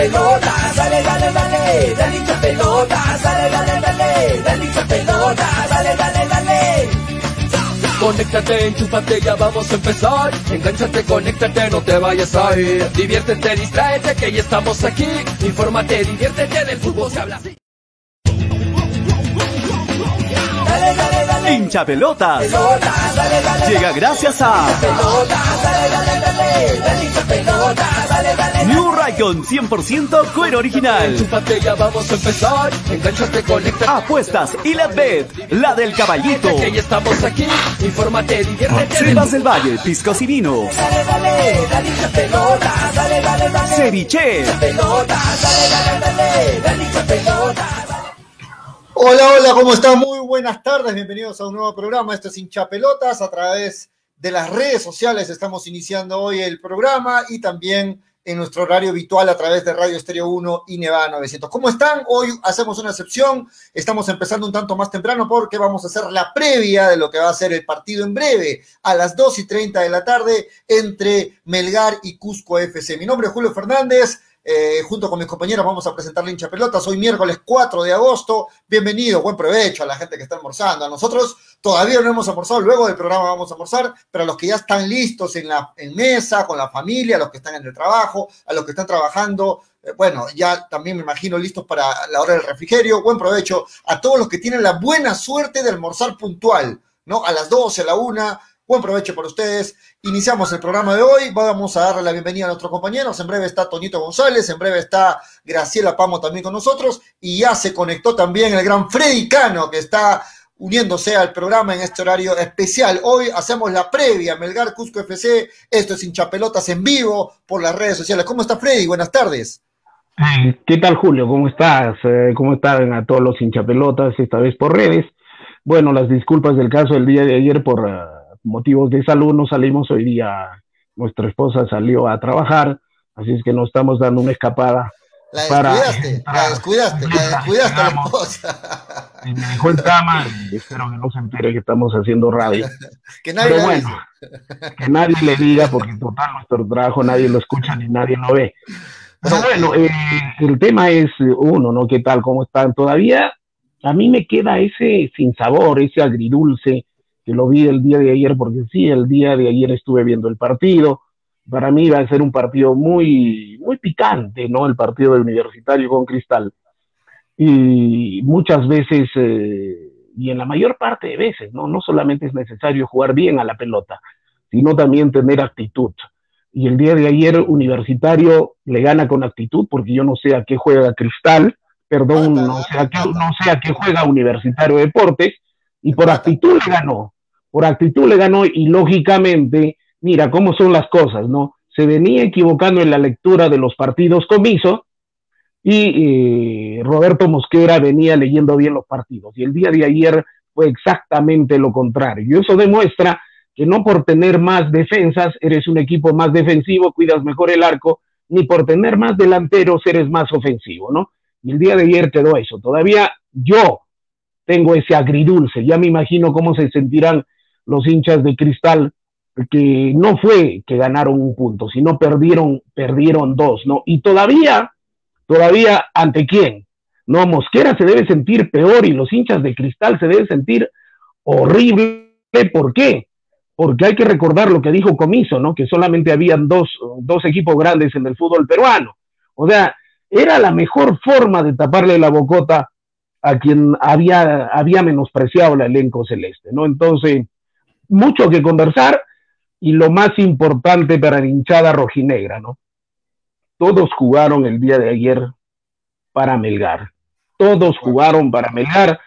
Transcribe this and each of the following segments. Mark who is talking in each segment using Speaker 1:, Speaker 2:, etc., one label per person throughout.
Speaker 1: pelota, dale, dale, dale, dale hincha pelota, dale, dale, dale, dale hincha pelota, dale, dale, dale. Conéctate, enchúfate, ya vamos a empezar. Engánchate, conéctate, no te vayas a ir. Diviértete, distráete, que ya estamos aquí. Infórmate, diviértete, del fútbol se habla así. Dale, dale, dale.
Speaker 2: Hincha pelotas.
Speaker 1: Pelota, dale, dale,
Speaker 2: Llega gracias a
Speaker 1: pelota, dale, dale, dale, dale hincha pelota, dale, dale.
Speaker 2: New Raycon 100% cuero original.
Speaker 1: Enchúfate, ya vamos a empezar. Engánchate, conéctate.
Speaker 2: Apuestas y la bet, la del caballito.
Speaker 1: Que ya estamos aquí. Infórmate, diviértete.
Speaker 2: Selvas del Valle, piscos y vinos.
Speaker 1: Dale, dale, dale hincha pelota, dale, dale, dale.
Speaker 2: Ceviche.
Speaker 1: Pelota, dale, dale, dale, dale hincha pelota.
Speaker 3: Hola, hola, ¿cómo están? Muy buenas tardes, bienvenidos a un nuevo programa. Esto es Hincha Pelotas a través de las redes sociales. Estamos iniciando hoy el programa y también en nuestro horario habitual a través de Radio Estéreo 1 y Nevada 900. ¿Cómo están? Hoy hacemos una excepción. Estamos empezando un tanto más temprano porque vamos a hacer la previa de lo que va a ser el partido en breve a las 2 y 30 de la tarde entre Melgar y Cusco FC. Mi nombre es Julio Fernández. Eh, junto con mis compañeros vamos a presentar la hincha pelotas hoy miércoles 4 de agosto. Bienvenido, buen provecho a la gente que está almorzando. A nosotros todavía no hemos almorzado, luego del programa vamos a almorzar, pero a los que ya están listos en la mesa, con la familia, a los que están en el trabajo, a los que están trabajando, eh, bueno, ya también me imagino listos para la hora del refrigerio. Buen provecho a todos los que tienen la buena suerte de almorzar puntual, ¿no? A las 12, a la 1. Buen provecho para ustedes. Iniciamos el programa de hoy. Vamos a darle la bienvenida a nuestros compañeros. En breve está Toñito González, en breve está Graciela Pamo también con nosotros. Y ya se conectó también el gran Freddy Cano, que está uniéndose al programa en este horario especial. Hoy hacemos la previa Melgar Cusco FC. Esto es hinchapelotas en vivo por las redes sociales. ¿Cómo está Freddy? Buenas tardes.
Speaker 4: Eh, ¿Qué tal, Julio? ¿Cómo estás? Eh, ¿Cómo están a todos los hinchapelotas, esta vez por redes? Bueno, las disculpas del caso del día de ayer por uh, motivos de salud no salimos. Hoy día nuestra esposa salió a trabajar, así es que nos estamos dando una escapada.
Speaker 3: La
Speaker 4: para
Speaker 3: descuidaste, la descuidaste, la descuidaste a la esposa.
Speaker 4: Y me dejó en cama y espero que no se entere que estamos haciendo radio.
Speaker 3: que nadie
Speaker 4: Pero bueno, que nadie le diga, porque en total nuestro trabajo nadie lo escucha ni nadie lo ve. Pero bueno, eh, el tema es uno, ¿no? ¿Qué tal? ¿Cómo están? Todavía a mí me queda ese sin sabor, ese agridulce, que lo vi el día de ayer, porque sí, el día de ayer estuve viendo el partido. Para mí va a ser un partido muy, muy picante, ¿no? El partido de Universitario con Cristal. Y muchas veces, eh, y en la mayor parte de veces, ¿no? No solamente es necesario jugar bien a la pelota, sino también tener actitud. Y el día de ayer Universitario le gana con actitud, porque yo no sé a qué juega Cristal, perdón, no sé a qué, no sé a qué juega Universitario Deportes, y por actitud le ganó, por actitud le ganó, y lógicamente, mira cómo son las cosas, ¿no? Se venía equivocando en la lectura de los partidos comiso, y eh, Roberto Mosquera venía leyendo bien los partidos. Y el día de ayer fue exactamente lo contrario. Y eso demuestra que no por tener más defensas eres un equipo más defensivo, cuidas mejor el arco, ni por tener más delanteros eres más ofensivo, ¿no? Y el día de ayer quedó eso. Todavía yo tengo ese agridulce. Ya me imagino cómo se sentirán los hinchas de Cristal, que no fue que ganaron un punto, sino perdieron, perdieron dos, ¿no? Y todavía todavía ante quién. No, Mosquera se debe sentir peor y los hinchas de cristal se deben sentir horrible. ¿Por qué? Porque hay que recordar lo que dijo Comiso, ¿no? Que solamente habían dos, dos equipos grandes en el fútbol peruano. O sea, era la mejor forma de taparle la bocota a quien había, había menospreciado el elenco celeste, ¿no? Entonces, mucho que conversar y lo más importante para la hinchada rojinegra, ¿no? Todos jugaron el día de ayer para Melgar. Todos jugaron para Melgar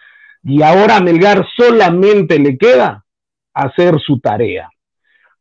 Speaker 4: y ahora a Melgar solamente le queda hacer su tarea.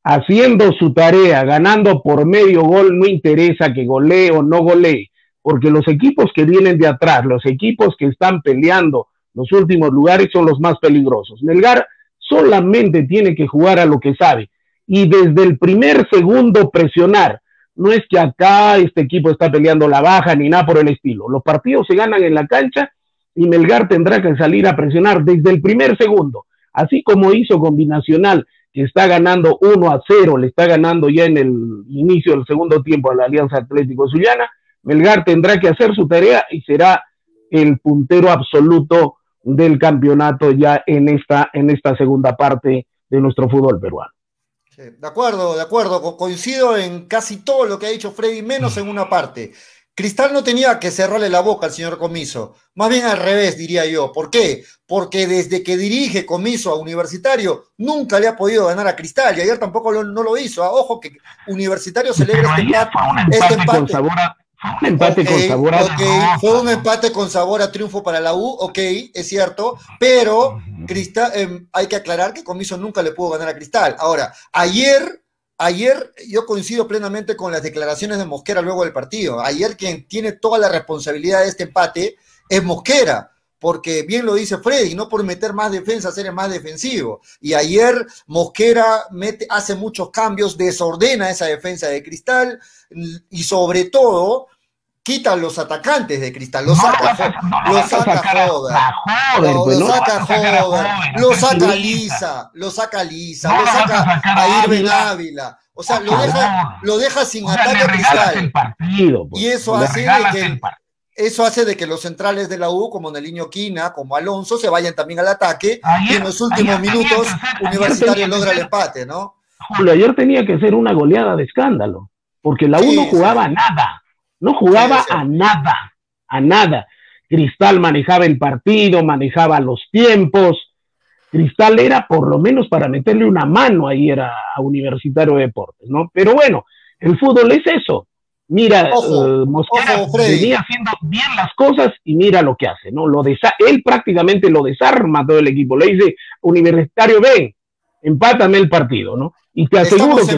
Speaker 4: Haciendo su tarea, ganando por medio gol, no interesa que golee o no golee, porque los equipos que vienen de atrás, los equipos que están peleando los últimos lugares son los más peligrosos. Melgar solamente tiene que jugar a lo que sabe y desde el primer segundo presionar no es que acá este equipo está peleando la baja ni nada por el estilo. Los partidos se ganan en la cancha y Melgar tendrá que salir a presionar desde el primer segundo, así como hizo con Binacional, que está ganando 1 a 0, le está ganando ya en el inicio del segundo tiempo a la Alianza Atlético Zuliana. Melgar tendrá que hacer su tarea y será el puntero absoluto del campeonato ya en esta, en esta segunda parte de nuestro fútbol peruano.
Speaker 3: De acuerdo, de acuerdo. coincido en casi todo lo que ha dicho Freddy, menos en una parte. Cristal no tenía que cerrarle la boca al señor Comiso, más bien al revés, diría yo. ¿Por qué? Porque desde que dirige Comiso a Universitario, nunca le ha podido ganar a Cristal y ayer tampoco no lo hizo. Ah, ojo que Universitario celebra este empate.
Speaker 4: Un empate con sabor a
Speaker 3: Fue un empate con sabor a triunfo para la U, ok, es cierto, pero Cristal, em, hay que aclarar que Comiso nunca le pudo ganar a Cristal. Ahora, ayer, ayer yo coincido plenamente con las declaraciones de Mosquera luego del partido. Ayer quien tiene toda la responsabilidad de este empate es Mosquera porque bien lo dice Freddy, no por meter más defensa, ser más defensivo. Y ayer Mosquera mete, hace muchos cambios, desordena esa defensa de Cristal y sobre todo quita los atacantes de Cristal, los saca, los saca Joda, lo saca Joda, lo saca Lisa, lo saca Lisa, lo saca a Irving Ávila. O sea, lo deja, lo deja sin ataque Cristal. Y eso hace de que eso hace de que los centrales de la U, como Neliño Quina, como Alonso, se vayan también al ataque y en los últimos minutos Universitario logra el empate, ¿no?
Speaker 4: Julio, ayer tenía que ser una goleada de escándalo, porque la U no jugaba nada. No jugaba a nada, a nada. Cristal manejaba el partido, manejaba los tiempos. Cristal era por lo menos para meterle una mano ahí era a Universitario de Deportes, ¿no? Pero bueno, el fútbol es eso. Mira, uh, Mosquera venía haciendo bien las cosas y mira lo que hace, ¿no? Lo él prácticamente lo desarma todo el equipo. Le dice, Universitario, ven, empátame el partido, ¿no? Y te aseguro que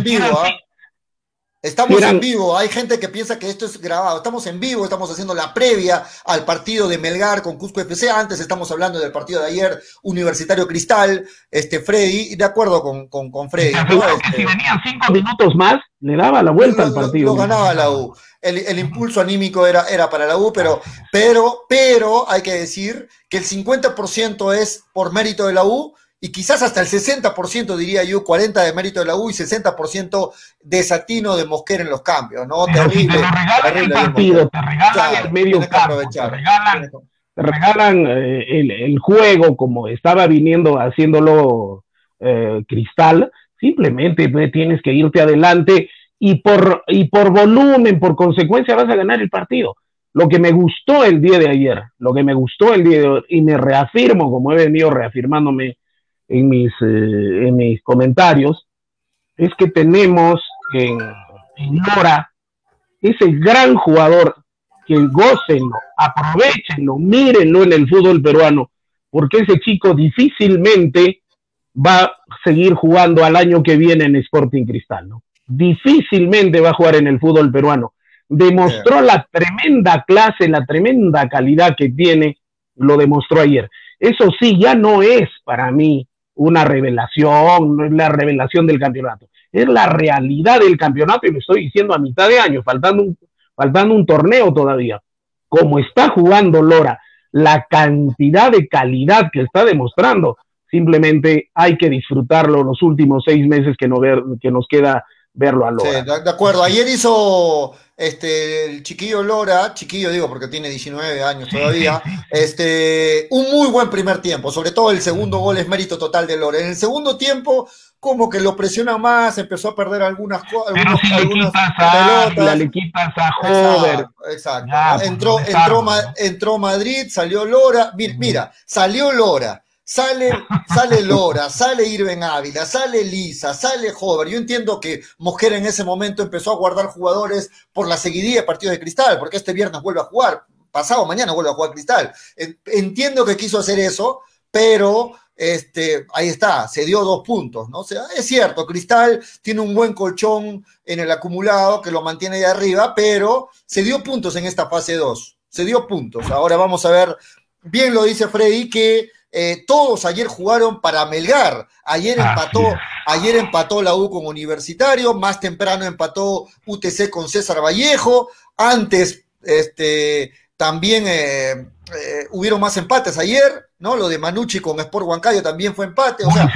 Speaker 3: Estamos en vivo, hay gente que piensa que esto es grabado. Estamos en vivo, estamos haciendo la previa al partido de Melgar con Cusco FC. Antes estamos hablando del partido de ayer, Universitario Cristal, este Freddy, de acuerdo con, con, Freddy.
Speaker 4: Este, si venían cinco minutos más, le daba la vuelta al partido.
Speaker 3: Lo, ganaba la U. El, impulso anímico era, era para la U, pero, pero, pero hay que decir que el 50% es por mérito de la U y quizás hasta el 60%, diría yo, 40% de mérito de la U y 60% desatino de Mosquera en los cambios, ¿no?
Speaker 4: terrible. te regalan el partido, te regalan el medio campo, te regalan, te regalan eh, el, juego como estaba viniendo haciéndolo eh, Cristal, simplemente tienes que irte adelante y por, y por volumen, por consecuencia vas a ganar el partido. Lo que me gustó el día de ayer, lo que me gustó el día de hoy, y me reafirmo, como he venido reafirmándome en mis, eh, en mis comentarios, es que tenemos en, en Nora ese gran jugador que gócenlo, aprovechenlo, mírenlo en el fútbol peruano, porque ese chico difícilmente va a seguir jugando al año que viene en Sporting Cristal, ¿no? Difícilmente va a jugar en el fútbol peruano. Demostró la tremenda clase, la tremenda calidad que tiene, lo demostró ayer. Eso sí, ya no es para mí una revelación, no es la revelación del campeonato, es la realidad del campeonato y lo estoy diciendo a mitad de año, faltando un, faltando un torneo todavía. Como está jugando Lora, la cantidad de calidad que está demostrando, simplemente hay que disfrutarlo los últimos seis meses que, no ver, que nos queda verlo a Lora.
Speaker 3: Sí, de acuerdo. Ayer hizo este, el chiquillo Lora, chiquillo digo porque tiene 19 años todavía, este, un muy buen primer tiempo, sobre todo el segundo gol es mérito total de Lora. En el segundo tiempo, como que lo presiona más, empezó a perder algunas cosas.
Speaker 4: algunas pelotas. Quitas a Jover.
Speaker 3: Exacto. entró, entró, entró Madrid, salió Lora. mira, salió Lora Sale, sale Lora, sale Irving Ávila, sale Lisa, sale Hover. Yo entiendo que Mosquera en ese momento empezó a guardar jugadores por la seguidilla de partidos de cristal, porque este viernes vuelve a jugar, pasado mañana vuelve a jugar cristal. Entiendo que quiso hacer eso, pero este, ahí está, se dio dos puntos, ¿no? Es cierto, Cristal tiene un buen colchón en el acumulado que lo mantiene ahí arriba, pero se dio puntos en esta fase 2, se dio puntos. Ahora vamos a ver, bien lo dice Freddy, que eh, todos ayer jugaron para Melgar. Ayer empató, ayer empató la U con Universitario, más temprano empató UTC con César Vallejo. Antes, este, también eh, eh, hubieron más empates ayer, ¿no? Lo de Manucci con Sport Huancayo también fue empate. O sea,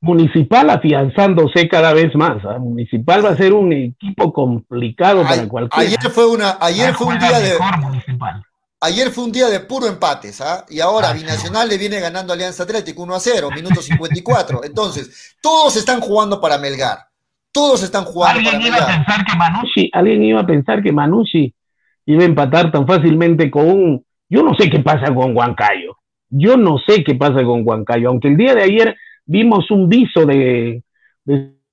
Speaker 4: Municipal afianzándose cada vez más. ¿ah? Municipal va a ser un equipo complicado para cualquiera.
Speaker 3: Ayer fue una, ayer fue un día de Ayer fue un día de puro empates, ¿ah? Y ahora ah, Binacional le viene ganando Alianza Atlético 1 a 0, minuto 54. Entonces, todos están jugando para Melgar. Todos están jugando
Speaker 4: para iba A pensar que Manucci, alguien iba a pensar que Manucci iba a empatar tan fácilmente con un. Yo no sé qué pasa con Huancayo. Yo no sé qué pasa con Huancayo. Aunque el día de ayer vimos un viso de,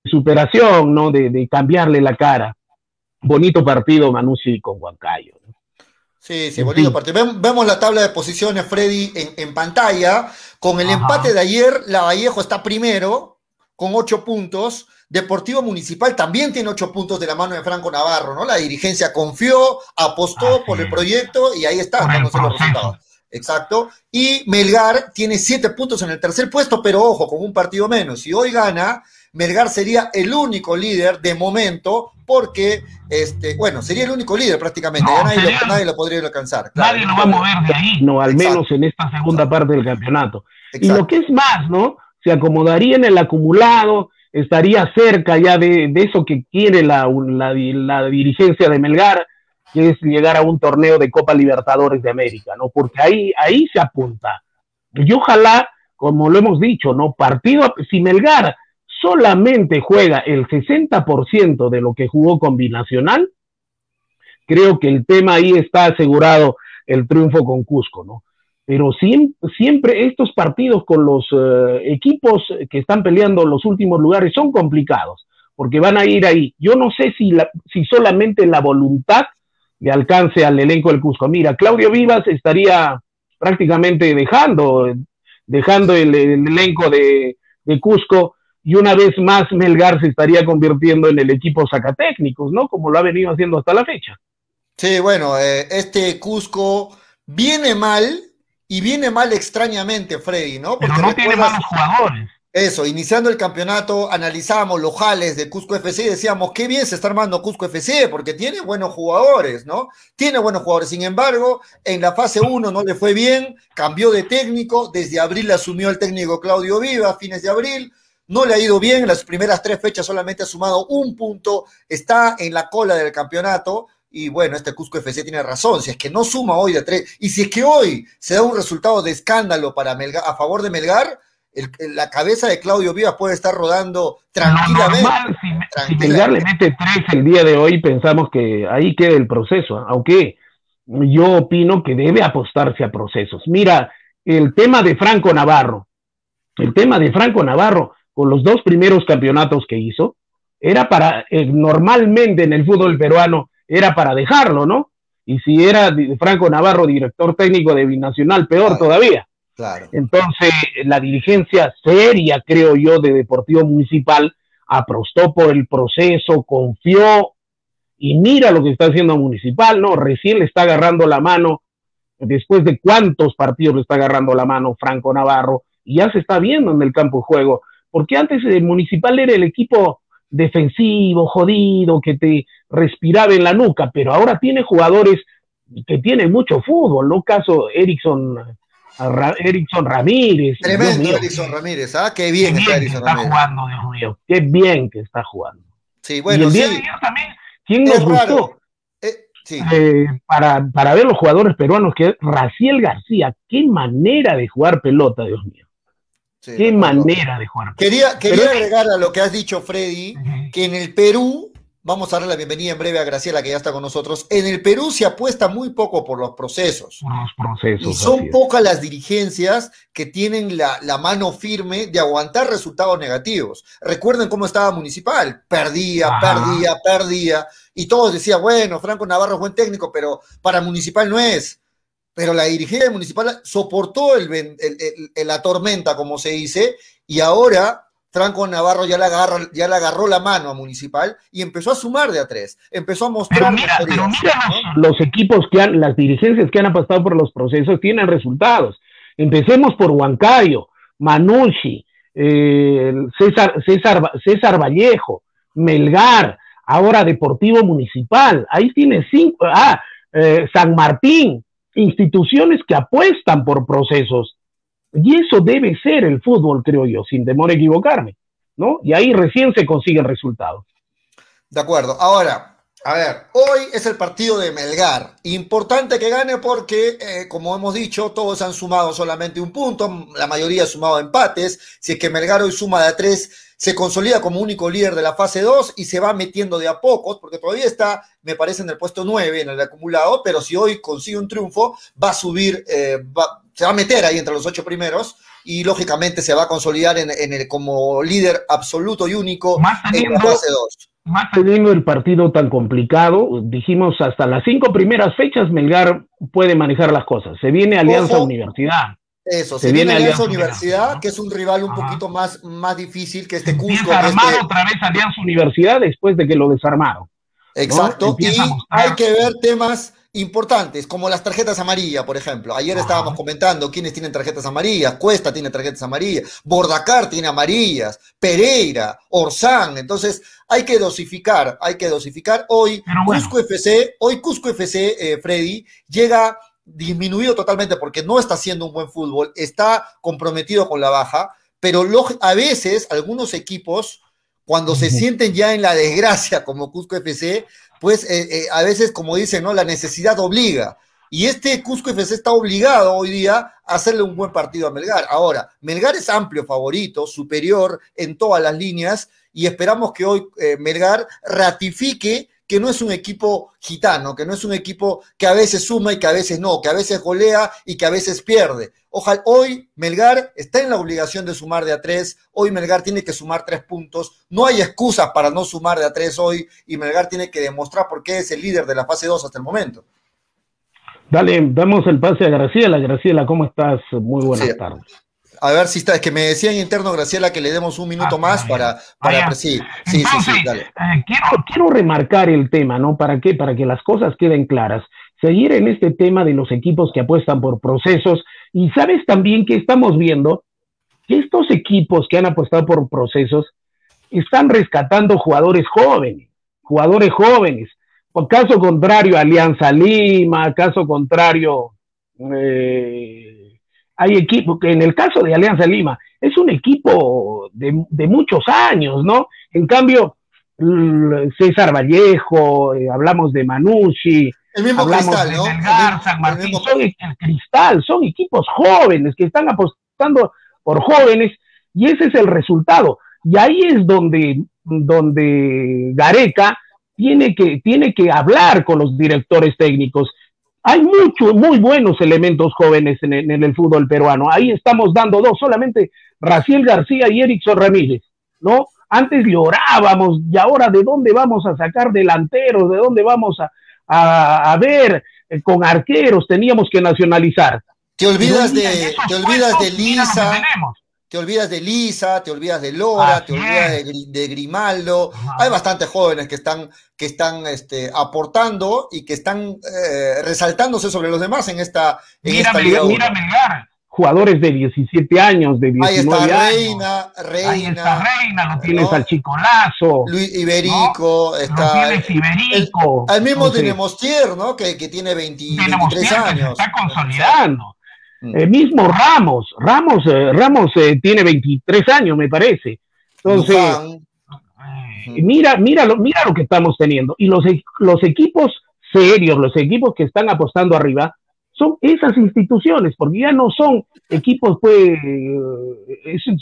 Speaker 4: superación, ¿no? De, cambiarle la cara. Bonito partido Manucci con Huancayo.
Speaker 3: Sí, sí, bonito partido. Vemos la tabla de posiciones, Freddy, en, pantalla. Con el empate de ayer, la Vallejo está primero, con ocho puntos. Deportivo Municipal también tiene ocho puntos de la mano de Franco Navarro, ¿no? La dirigencia confió, apostó por el proyecto y ahí está, los resultados. Exacto. Y Melgar tiene siete puntos en el tercer puesto, pero ojo, con un partido menos. Si hoy gana, Melgar sería el único líder de momento, porque, este, bueno, sería el único líder prácticamente. nadie, lo, podría alcanzar.
Speaker 4: nadie lo va a mover de ahí, no, al menos en esta segunda parte del campeonato. Y lo que es más, ¿no? Se acomodaría en el acumulado, estaría cerca ya de, eso que quiere la, la dirigencia de Melgar que es llegar a un torneo de Copa Libertadores de América, ¿no? Porque ahí, ahí se apunta. Y ojalá, como lo hemos dicho, ¿no? Partido, si Melgar solamente juega el 60% de lo que jugó con Binacional, creo que el tema ahí está asegurado el triunfo con Cusco, ¿no? Pero siempre, estos partidos con los eh, equipos que están peleando los últimos lugares son complicados, porque van a ir ahí. Yo no sé si, si solamente la voluntad de alcance al elenco del Cusco. Mira, Claudio Vivas estaría prácticamente dejando, dejando el, elenco de, Cusco y una vez más Melgar se estaría convirtiendo en el equipo sacatécnicos, ¿no? Como lo ha venido haciendo hasta la fecha.
Speaker 3: Sí, bueno, eh, este Cusco viene mal y viene mal extrañamente, Freddy, ¿no?
Speaker 4: Porque no tiene malos jugadores.
Speaker 3: Eso, iniciando el campeonato, analizábamos los jales de Cusco FC y decíamos, qué bien se está armando Cusco FC, porque tiene buenos jugadores, ¿no? Tiene buenos jugadores. Sin embargo, en la fase 1 no le fue bien, cambió de técnico, desde abril asumió el técnico Claudio Viva, fines de abril, no le ha ido bien, en las primeras tres fechas solamente ha sumado un punto, está en la cola del campeonato, y bueno, este Cusco FC tiene razón, si es que no suma hoy de tres, y si es que hoy se da un resultado de escándalo para a favor de Melgar, la cabeza de Claudio Vivas puede estar rodando tranquilamente.
Speaker 4: si, Melgar le mete tres el día de hoy, pensamos que ahí queda el proceso, aunque yo opino que debe apostarse a procesos. Mira, el tema de Franco Navarro, el tema de Franco Navarro, con los dos primeros campeonatos que hizo, era para, eh, normalmente en el fútbol peruano, era para dejarlo, ¿no? Y si era Franco Navarro director técnico de Binacional, peor todavía. Entonces, la dirigencia seria, creo yo, de Deportivo Municipal aprostó por el proceso, confió y mira lo que está haciendo Municipal, ¿no? Recién le está agarrando la mano, después de cuántos partidos le está agarrando la mano Franco Navarro, y ya se está viendo en el campo de juego, porque antes el Municipal era el equipo defensivo, jodido, que te respiraba en la nuca, pero ahora tiene jugadores que tienen mucho fútbol, ¿no? Caso Erickson Erickson Ramírez.
Speaker 3: Tremendo Erickson Ramírez, ¿ah? Qué bien,
Speaker 4: qué bien está, jugando, Dios mío. Qué bien que está jugando.
Speaker 3: Sí, bueno, y el día de
Speaker 4: ayer también, ¿quién nos gustó? Eh, sí. Eh, para, para ver los jugadores peruanos, que es Raciel García, qué manera de jugar pelota, Dios mío. Qué manera de jugar.
Speaker 3: Quería, quería agregar a lo que has dicho, Freddy, que en el Perú Vamos a darle la bienvenida en breve a Graciela, que ya está con nosotros. En el Perú se apuesta muy poco por los procesos.
Speaker 4: los procesos.
Speaker 3: Y son pocas las dirigencias que tienen la, mano firme de aguantar resultados negativos. Recuerden cómo estaba Municipal. Perdía, perdía, perdía. Y todos decían, bueno, Franco Navarro es buen técnico, pero para Municipal no es. Pero la dirigencia Municipal soportó el, la tormenta, como se dice, y ahora Franco Navarro ya le, agarra, ya le agarró la mano a Municipal y empezó a sumar de a tres, empezó a mostrar.
Speaker 4: Pero mira, los, equipos que han, las dirigencias que han pasado por los procesos tienen resultados. Empecemos por Huancayo, Manucci, eh, César, César, César Vallejo, Melgar, ahora Deportivo Municipal, ahí tiene cinco, ah, eh, San Martín, instituciones que apuestan por procesos Y eso debe ser el fútbol, creo yo, sin temor a equivocarme, ¿no? Y ahí recién se consiguen resultados.
Speaker 3: De acuerdo. Ahora, a ver, hoy es el partido de Melgar. Importante que gane porque, eh, como hemos dicho, todos han sumado solamente un punto, la mayoría ha sumado empates. Si es que Melgar hoy suma de tres, se consolida como único líder de la fase 2 y se va metiendo de a pocos, porque todavía está, me parece, en el puesto 9 en el acumulado, pero si hoy consigue un triunfo, va a subir, eh, se va a meter ahí entre los ocho primeros y lógicamente se va a consolidar en, el, como líder absoluto y único
Speaker 4: en la fase 2 más teniendo el partido tan complicado, dijimos hasta las cinco primeras fechas Melgar puede manejar las cosas. Se viene Alianza Universidad.
Speaker 3: Eso, se, viene, Alianza, Universidad, que es un rival un poquito más, más difícil que este Cusco.
Speaker 4: Desarmado
Speaker 3: este...
Speaker 4: otra vez Alianza Universidad después de que lo desarmaron.
Speaker 3: Exacto, y hay que ver temas importantes, como las tarjetas amarillas, por ejemplo. Ayer estábamos comentando quiénes tienen tarjetas amarillas. Cuesta tiene tarjetas amarillas, Bordacar tiene amarillas, Pereira, Orsán. Entonces, hay que dosificar, hay que dosificar. Hoy, Cusco FC, hoy Cusco FC, eh, Freddy, llega disminuido totalmente porque no está haciendo un buen fútbol, está comprometido con la baja, pero a veces algunos equipos, cuando se sienten ya en la desgracia como Cusco FC, pues eh, eh, a veces, como dicen, ¿no? La necesidad obliga. Y este Cusco FC está obligado hoy día a hacerle un buen partido a Melgar. Ahora, Melgar es amplio favorito, superior en todas las líneas, y esperamos que hoy eh, Melgar ratifique que no es un equipo gitano, que no es un equipo que a veces suma y que a veces no, que a veces golea y que a veces pierde. Ojalá hoy Melgar está en la obligación de sumar de a tres, hoy Melgar tiene que sumar tres puntos, no hay excusas para no sumar de a tres hoy y Melgar tiene que demostrar por qué es el líder de la fase 2 hasta el momento.
Speaker 4: Dale, damos el pase a Graciela. Graciela, ¿cómo estás? Muy buenas tardes.
Speaker 3: A ver si está, es que me decía en interno, Graciela, que le demos un minuto ah, más para, para sí, sí, sí, sí, dale.
Speaker 4: Eh, quiero, quiero remarcar el tema, ¿no? ¿Para qué? Para que las cosas queden claras. Seguir en este tema de los equipos que apuestan por procesos. Y sabes también que estamos viendo que estos equipos que han apostado por procesos están rescatando jugadores jóvenes, jugadores jóvenes. Por caso contrario, Alianza Lima, caso contrario, eh, hay equipos, que en el caso de Alianza Lima, es un equipo de, muchos años, ¿no? En cambio, César Vallejo, eh, hablamos de Manucci,
Speaker 3: el mismo
Speaker 4: hablamos
Speaker 3: cristal,
Speaker 4: de Melgar, San Martín, son el cristal, son equipos jóvenes que están apostando por jóvenes y ese es el resultado. Y ahí es donde, donde Gareca tiene que, tiene que hablar con los directores técnicos hay muchos, muy buenos elementos jóvenes en el, fútbol peruano. Ahí estamos dando dos, solamente Raciel García y Erickson Ramírez, ¿no? Antes llorábamos y ahora de dónde vamos a sacar delanteros, de dónde vamos a, ver eh, con arqueros, teníamos que nacionalizar.
Speaker 3: Te olvidas de, te olvidas de Lisa, te olvidas de Lisa, te olvidas de Lora, te olvidas de, Grimaldo. Hay bastantes jóvenes que están, que están este, aportando y que están eh, resaltándose sobre los demás en esta, en
Speaker 4: mira,
Speaker 3: esta liga.
Speaker 4: Mira, mira, jugadores de 17 años, de 19
Speaker 3: Ahí está
Speaker 4: Reina,
Speaker 3: Reina.
Speaker 4: Ahí está Reina, lo tienes al Chico Lazo.
Speaker 3: Luis Iberico, está.
Speaker 4: Lo tienes Iberico.
Speaker 3: El, al mismo tenemos Tier, ¿no? Que, que tiene 20, 23 años.
Speaker 4: se está consolidando. Mm. Eh, mismo Ramos, Ramos, eh, Ramos eh, tiene 23 años, me parece. Entonces, mira, mira, lo, mira lo que estamos teniendo. Y los, e, los equipos serios, los equipos que están apostando arriba, son esas instituciones, porque ya no son equipos, pues,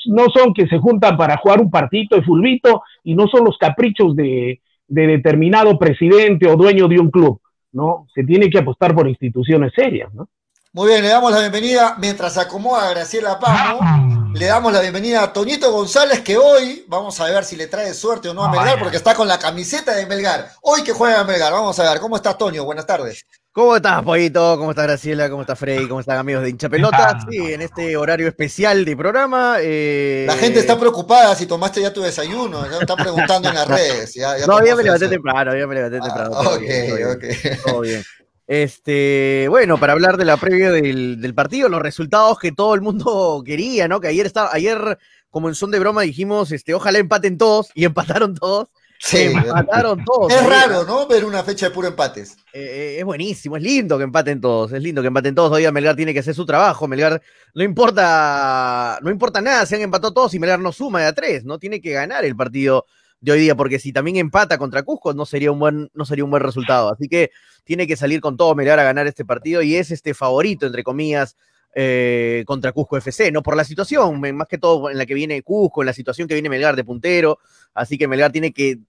Speaker 4: no son que se juntan para jugar un partito de fulbito y no son los caprichos de, de determinado presidente o dueño de un club, ¿no? Se tiene que apostar por instituciones serias, ¿no?
Speaker 3: Muy bien, le damos la bienvenida, mientras se acomoda Graciela Pamo, le damos la bienvenida a Toñito González, que hoy vamos a ver si le trae suerte o no a Melgar, porque está con la camiseta de Melgar. Hoy que juega Melgar, vamos a ver. ¿Cómo estás, Toño? Buenas tardes.
Speaker 5: ¿Cómo estás, Pollito? ¿Cómo estás, Graciela? ¿Cómo estás, Freddy? ¿Cómo están, amigos de Hincha Pelota? Sí, en este horario especial de programa. Eh...
Speaker 3: La gente está preocupada si tomaste ya tu desayuno. Ya está preguntando en las redes.
Speaker 5: no, ya me levanté temprano, ya me levanté temprano.
Speaker 3: Ah, ok, ok.
Speaker 5: Todo bien. Este, bueno, para hablar de la previa del, partido, los resultados que todo el mundo quería, ¿no? Que ayer estaba, ayer, como en son de broma, dijimos, este, ojalá empaten todos, y empataron todos.
Speaker 3: Sí,
Speaker 5: empataron todos.
Speaker 3: Es raro, ¿no? Ver una fecha de puro empates.
Speaker 5: Eh, eh, es buenísimo, es lindo que empaten todos, es lindo que empaten todos. Hoy Melgar tiene que hacer su trabajo. Melgar no importa, no importa nada, se han empatado todos y Melgar no suma de a tres, no tiene que ganar el partido de hoy día, porque si también empata contra Cusco, no sería un buen, no sería un buen resultado. Así que tiene que salir con todo Melgar a ganar este partido y es este favorito, entre comillas, eh, contra Cusco FC, no por la situación, más que todo en la que viene Cusco, en la situación que viene Melgar de puntero. Así que Melgar tiene que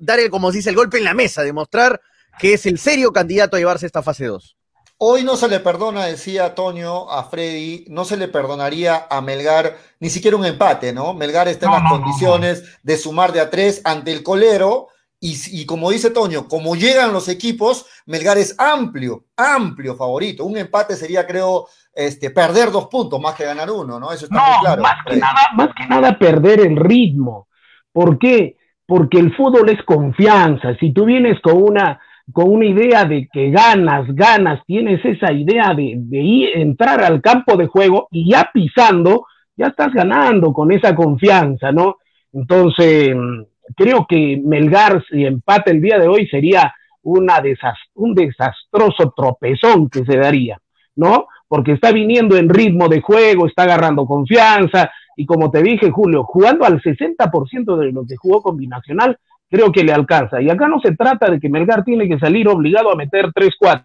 Speaker 5: dar, el, como se dice, el golpe en la mesa, demostrar que es el serio candidato a llevarse esta fase 2.
Speaker 3: Hoy no se le perdona, decía Toño a Freddy, no se le perdonaría a Melgar ni siquiera un empate, ¿no? Melgar está en
Speaker 4: No,
Speaker 3: las
Speaker 4: no, no,
Speaker 3: condiciones de sumar de a tres ante el colero. Y, y como dice Toño, como llegan los equipos, Melgar es amplio, amplio favorito. Un empate sería, creo, este, perder dos puntos más que ganar uno, ¿no? Eso está muy claro.
Speaker 4: más que
Speaker 3: Freddy.
Speaker 4: nada, más que nada perder el ritmo. ¿Por qué? Porque el fútbol es confianza. Si tú vienes con una, con una idea de que ganas, ganas, tienes esa idea de, de ir, entrar al campo de juego y ya pisando, ya estás ganando con esa confianza, ¿no? Entonces, mm, creo que Melgar, si empata el día de hoy, sería una desas- un desastroso tropezón que se daría, ¿no? Porque está viniendo en ritmo de juego, está agarrando confianza, y como te dije, Julio, jugando al 60% de lo que jugó con Binacional, creo que le alcanza. Y acá no se trata de que Melgar tiene que salir obligado a meter 3-4.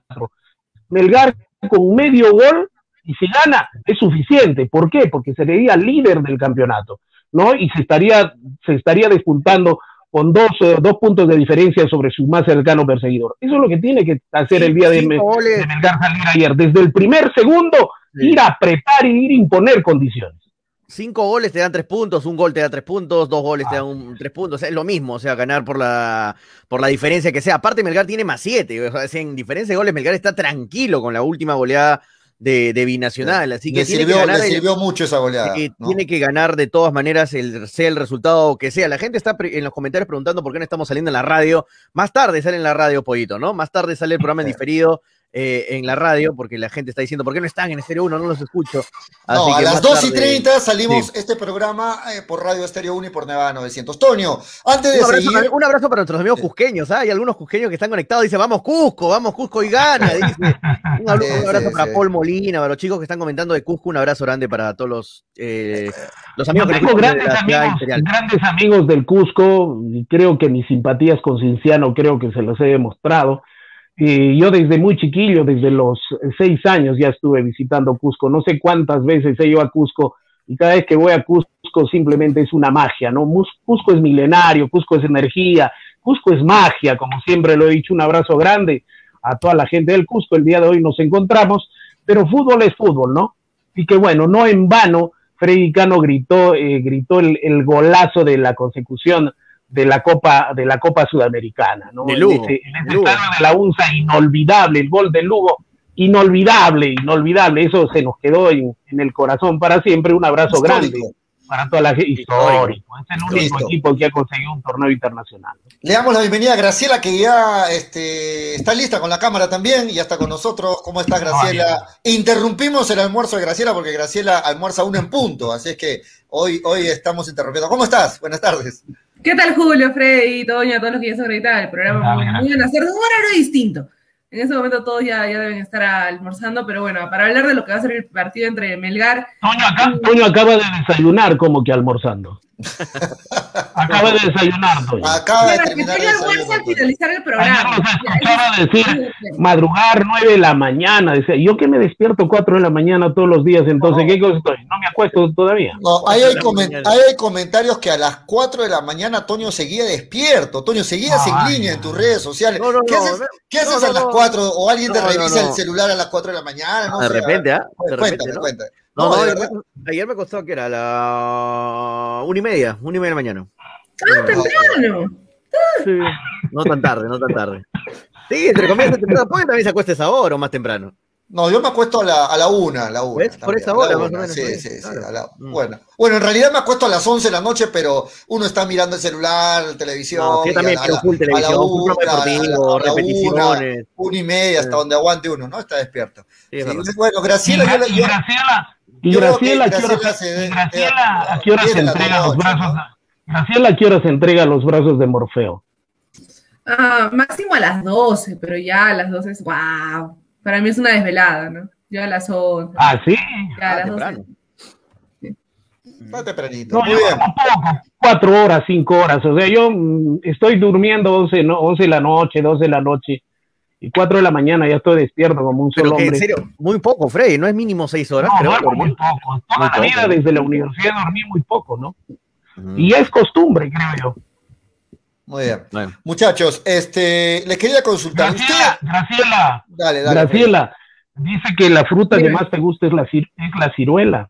Speaker 4: Melgar con medio gol y si gana es suficiente. ¿Por qué? Porque sería líder del campeonato, ¿no? Y se estaría, se estaría despuntando con dos, eh, dos puntos de diferencia sobre su más cercano perseguidor. Eso es lo que tiene que hacer el día de, de. Melgar salir ayer. Desde el primer segundo, ir a apretar y ir a imponer condiciones.
Speaker 5: Cinco goles te dan tres puntos, un gol te da tres puntos, dos goles te dan un- tres puntos, es lo mismo, o sea, ganar por la, por la diferencia que sea. Aparte, Melgar tiene más siete, o sea, en diferencia de goles, Melgar está tranquilo con la última goleada de, de Binacional, así que
Speaker 3: Le
Speaker 5: tiene que
Speaker 3: sirvió,
Speaker 5: ganar
Speaker 3: le
Speaker 5: el-
Speaker 3: sirvió mucho esa goleada.
Speaker 5: que
Speaker 3: ¿no?
Speaker 5: tiene que ganar de todas maneras, el, sea el resultado que sea. La gente está en los comentarios preguntando por qué no estamos saliendo en la radio. Más tarde sale en la radio, Pollito, ¿no? Más tarde sale el programa en diferido eh, en la radio, porque la gente está diciendo, ¿por qué no están en Estéreo 1? No los escucho. Así
Speaker 3: No, a
Speaker 5: que
Speaker 3: las
Speaker 5: más
Speaker 3: 2 y
Speaker 5: tarde-
Speaker 3: 30 salimos este programa eh, por Radio Estéreo 1 y por Nevada 900. Toño, antes de
Speaker 5: Un abrazo,
Speaker 3: seguir,
Speaker 5: un abrazo para nuestros amigos cusqueños. ¿ah? Hay algunos cusqueños que están conectados. Dice, vamos Cusco, vamos Cusco y gana. Dice. Un, abra-
Speaker 3: Sí,
Speaker 5: un abrazo
Speaker 3: sí,
Speaker 5: para
Speaker 3: sí.
Speaker 5: Paul Molina, para los chicos que están comentando de Cusco. Un abrazo grande para todos los, eh, los
Speaker 4: Yo
Speaker 5: amigos que
Speaker 4: tengo grandes amigos,
Speaker 5: imperial.
Speaker 4: grandes amigos del Cusco, y creo que mis simpatías con Cinciano creo que se los he demostrado. Y yo desde muy chiquillo, desde los seis años ya estuve visitando Cusco. No sé cuántas veces he ido a Cusco y cada vez que voy a Cusco simplemente es una magia, ¿no? Cusco es milenario, Cusco es energía, Cusco es magia, como siempre lo he dicho. Un abrazo grande a toda la gente del Cusco. El día de hoy nos encontramos, pero fútbol es fútbol, ¿no? Y que bueno, no en vano, Freddy Cano gritó, eh, gritó el golazo de la consecución de la Copa, de la Copa Sudamericana, ¿no?
Speaker 5: De
Speaker 4: En
Speaker 5: Lugo,
Speaker 4: ese- en ese
Speaker 5: de Lugo.
Speaker 4: estadio de la UNSA, inolvidable, el gol de Lugo, inolvidable, inolvidable, eso se nos quedó en, en el corazón para siempre, un abrazo
Speaker 3: Histórico.
Speaker 4: grande para toda la gente, histórico, es el único
Speaker 3: Listo.
Speaker 4: equipo que ha conseguido un torneo internacional.
Speaker 3: le damos la bienvenida a Graciela, que ya este, está lista con la cámara también y ya está con nosotros. ¿Cómo estás, Graciela? Interrumpimos el almuerzo de Graciela porque Graciela almuerza uno en punto, así es que hoy, hoy estamos interrumpiendo. ¿Cómo estás? Buenas tardes.
Speaker 6: ¿Qué tal, Julio, Freddy, Toño, todos los que ya se conectaron al programa? Muy, muy bien, hacer un horario distinto. En ese momento todos ya, ya deben estar almorzando, pero bueno, para hablar de lo que va a ser el partido entre Melgar.
Speaker 4: Toño, acá- Toño acaba de desayunar como que almorzando. Acaba de desayunar, Toño.
Speaker 3: Acaba de
Speaker 6: que
Speaker 3: terminar
Speaker 6: tenga
Speaker 3: el
Speaker 6: almuerzo al
Speaker 3: desayuno.
Speaker 6: finalizar el programa.
Speaker 4: Escuchaba decir madrugar nueve de la mañana. Decía, yo que me despierto cuatro de la mañana todos los días, entonces, ¿qué cosa estoy? No me acuesto todavía.
Speaker 3: No, ahí hay,
Speaker 5: de
Speaker 3: ahí hay comentarios que a las 4 de la mañana Toño seguía despierto. Toño, seguías en
Speaker 4: Ay,
Speaker 3: línea en
Speaker 4: no.
Speaker 3: tus redes sociales.
Speaker 5: No, no,
Speaker 3: ¿Qué
Speaker 5: no,
Speaker 3: haces,
Speaker 5: no.
Speaker 3: qué haces
Speaker 5: No,
Speaker 3: a las
Speaker 5: no.
Speaker 3: 4? ¿O alguien te
Speaker 5: No, no,
Speaker 3: revisa
Speaker 5: no.
Speaker 3: el celular a las 4 de la mañana? No
Speaker 5: de repente, ¿ah? De
Speaker 3: Cuéntame,
Speaker 5: ¿no?
Speaker 3: cuéntame.
Speaker 5: No,
Speaker 3: No,
Speaker 5: ayer,
Speaker 3: verdad.
Speaker 5: ayer me costó que era la una y media, una y media de la mañana.
Speaker 6: Ah, temprano.
Speaker 5: Sí. No tan tarde, no tan tarde. Sí, entre comillas, temprano. ¿Por qué también se acuesta a esa hora o más temprano?
Speaker 3: No, yo me acuesto a la, a la una, a la una.
Speaker 5: ¿Ves? Por esa hora, más o menos,
Speaker 3: Sí,
Speaker 5: sí,
Speaker 3: sí, sí.
Speaker 5: claro.
Speaker 3: a la-
Speaker 5: Mm.
Speaker 3: bueno. bueno, en realidad me acuesto a las 11 de la noche, pero uno está mirando el celular, la televisión.
Speaker 5: No, sí,
Speaker 3: y
Speaker 5: yo también
Speaker 3: a la-
Speaker 5: quiero full
Speaker 3: a la
Speaker 5: televisión, full
Speaker 3: una,
Speaker 5: deportivo,
Speaker 3: a la
Speaker 5: repeticiones.
Speaker 3: Una y media, hasta
Speaker 5: Sí.
Speaker 3: donde aguante uno, ¿no? Está despierto. Sí, bueno,
Speaker 4: Y,
Speaker 3: Graciela, yo,
Speaker 4: y
Speaker 3: yo-
Speaker 4: Graciela, y Graciela, ¿a qué hora
Speaker 3: Graciela,
Speaker 4: ¿a qué hora se entrega los brazos? a- Graciela, ¿a qué hora se entrega a los brazos de Morfeo?
Speaker 6: Ah, máximo a las 12, pero ya a las 12 es wow. Para mí es una desvelada, ¿no? Yo a las 11.
Speaker 4: Ah, sí.
Speaker 6: Ya a
Speaker 5: Ah,
Speaker 6: las
Speaker 5: temprano.
Speaker 6: 12.
Speaker 3: Está tempranito.
Speaker 4: No,
Speaker 3: Muy
Speaker 4: yo
Speaker 3: bien.
Speaker 4: poco, cuatro horas, cinco horas. O sea, yo mm, estoy durmiendo 11, no, 11 de la noche, 12 de la noche. Y 4 de la mañana ya estoy despierto como un
Speaker 5: Pero
Speaker 4: solo
Speaker 5: que, en
Speaker 4: hombre.
Speaker 5: serio, muy poco, Freddy, no es mínimo seis horas,
Speaker 4: No,
Speaker 5: creo.
Speaker 4: duermo muy poco. Toda
Speaker 5: Muy
Speaker 4: la vida
Speaker 5: poco.
Speaker 4: desde la universidad dormí muy poco, ¿no? Y es costumbre, creo yo.
Speaker 3: Muy bien.
Speaker 5: Bueno.
Speaker 3: Muchachos, este, les quería consultar.
Speaker 4: Graciela,
Speaker 3: Usted,
Speaker 4: Graciela,
Speaker 3: dale, dale.
Speaker 4: Graciela, dice que la fruta que
Speaker 6: Dime.
Speaker 4: más te gusta es la, es la ciruela.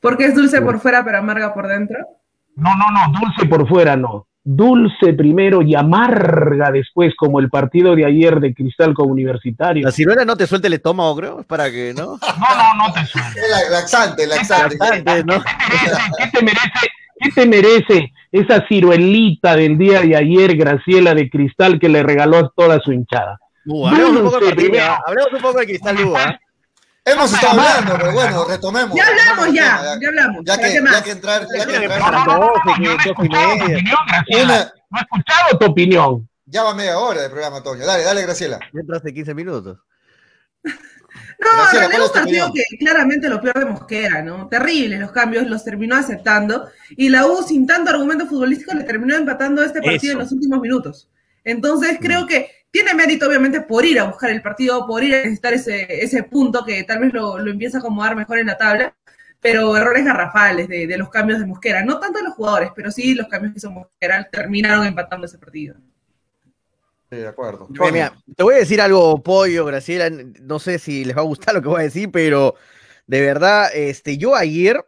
Speaker 6: Porque es dulce por fuera, pero amarga por dentro.
Speaker 4: No, no, no, dulce por fuera no. Dulce primero y amarga después, como el partido de ayer de Cristal con Universitario.
Speaker 5: La ciruela no te suelta el estómago, creo, es para que, ¿no?
Speaker 4: No, no, no te
Speaker 3: la- laxante, laxante.
Speaker 5: Bastante, ¿no?
Speaker 4: ¿Qué te merece? ¿Qué te merece esa ciruelita del día de ayer, Graciela de Cristal, que le regaló a toda su hinchada?
Speaker 5: Uh, hablemos un poco de
Speaker 4: primero.
Speaker 5: hablemos un poco de Cristal Lugo, ¿ah?
Speaker 3: Hemos estado hablando, pero bueno, retomemos.
Speaker 6: Ya hablamos,
Speaker 3: retomemos
Speaker 6: ya,
Speaker 3: tema,
Speaker 6: ya hablamos.
Speaker 3: Ya
Speaker 6: ¿Para
Speaker 3: que, ya que entrar, ya que entrar.
Speaker 4: no, no, no,
Speaker 5: 12,
Speaker 4: yo
Speaker 5: que
Speaker 4: no he
Speaker 5: 12 y
Speaker 4: escuchado tu opinión, Graciela.
Speaker 3: Una-
Speaker 4: No he escuchado tu opinión.
Speaker 3: Ya va media hora de programa, Toño. Dale, dale, Graciela.
Speaker 5: Dentro hace 15 minutos.
Speaker 6: No,
Speaker 3: Graciela,
Speaker 6: en realidad
Speaker 3: ¿cuál es
Speaker 6: un partido que claramente lo peor de Mosquera, ¿no? Terrible, los cambios los terminó aceptando y la U sin tanto argumento futbolístico le terminó empatando este partido
Speaker 5: Eso.
Speaker 6: en los últimos minutos. Entonces creo que tiene mérito obviamente por ir a buscar el partido, por ir a necesitar ese, ese punto que tal vez lo, lo empieza a acomodar mejor en la tabla, pero errores garrafales de, de los cambios de Mosquera, no tanto de los jugadores, pero sí los cambios que hizo Mosquera terminaron empatando ese partido.
Speaker 3: Sí, de acuerdo.
Speaker 5: Mira, mira, te voy a decir algo, Pollo, Graciela, no sé si les va a gustar lo que voy a decir, pero de verdad, este, yo ayer,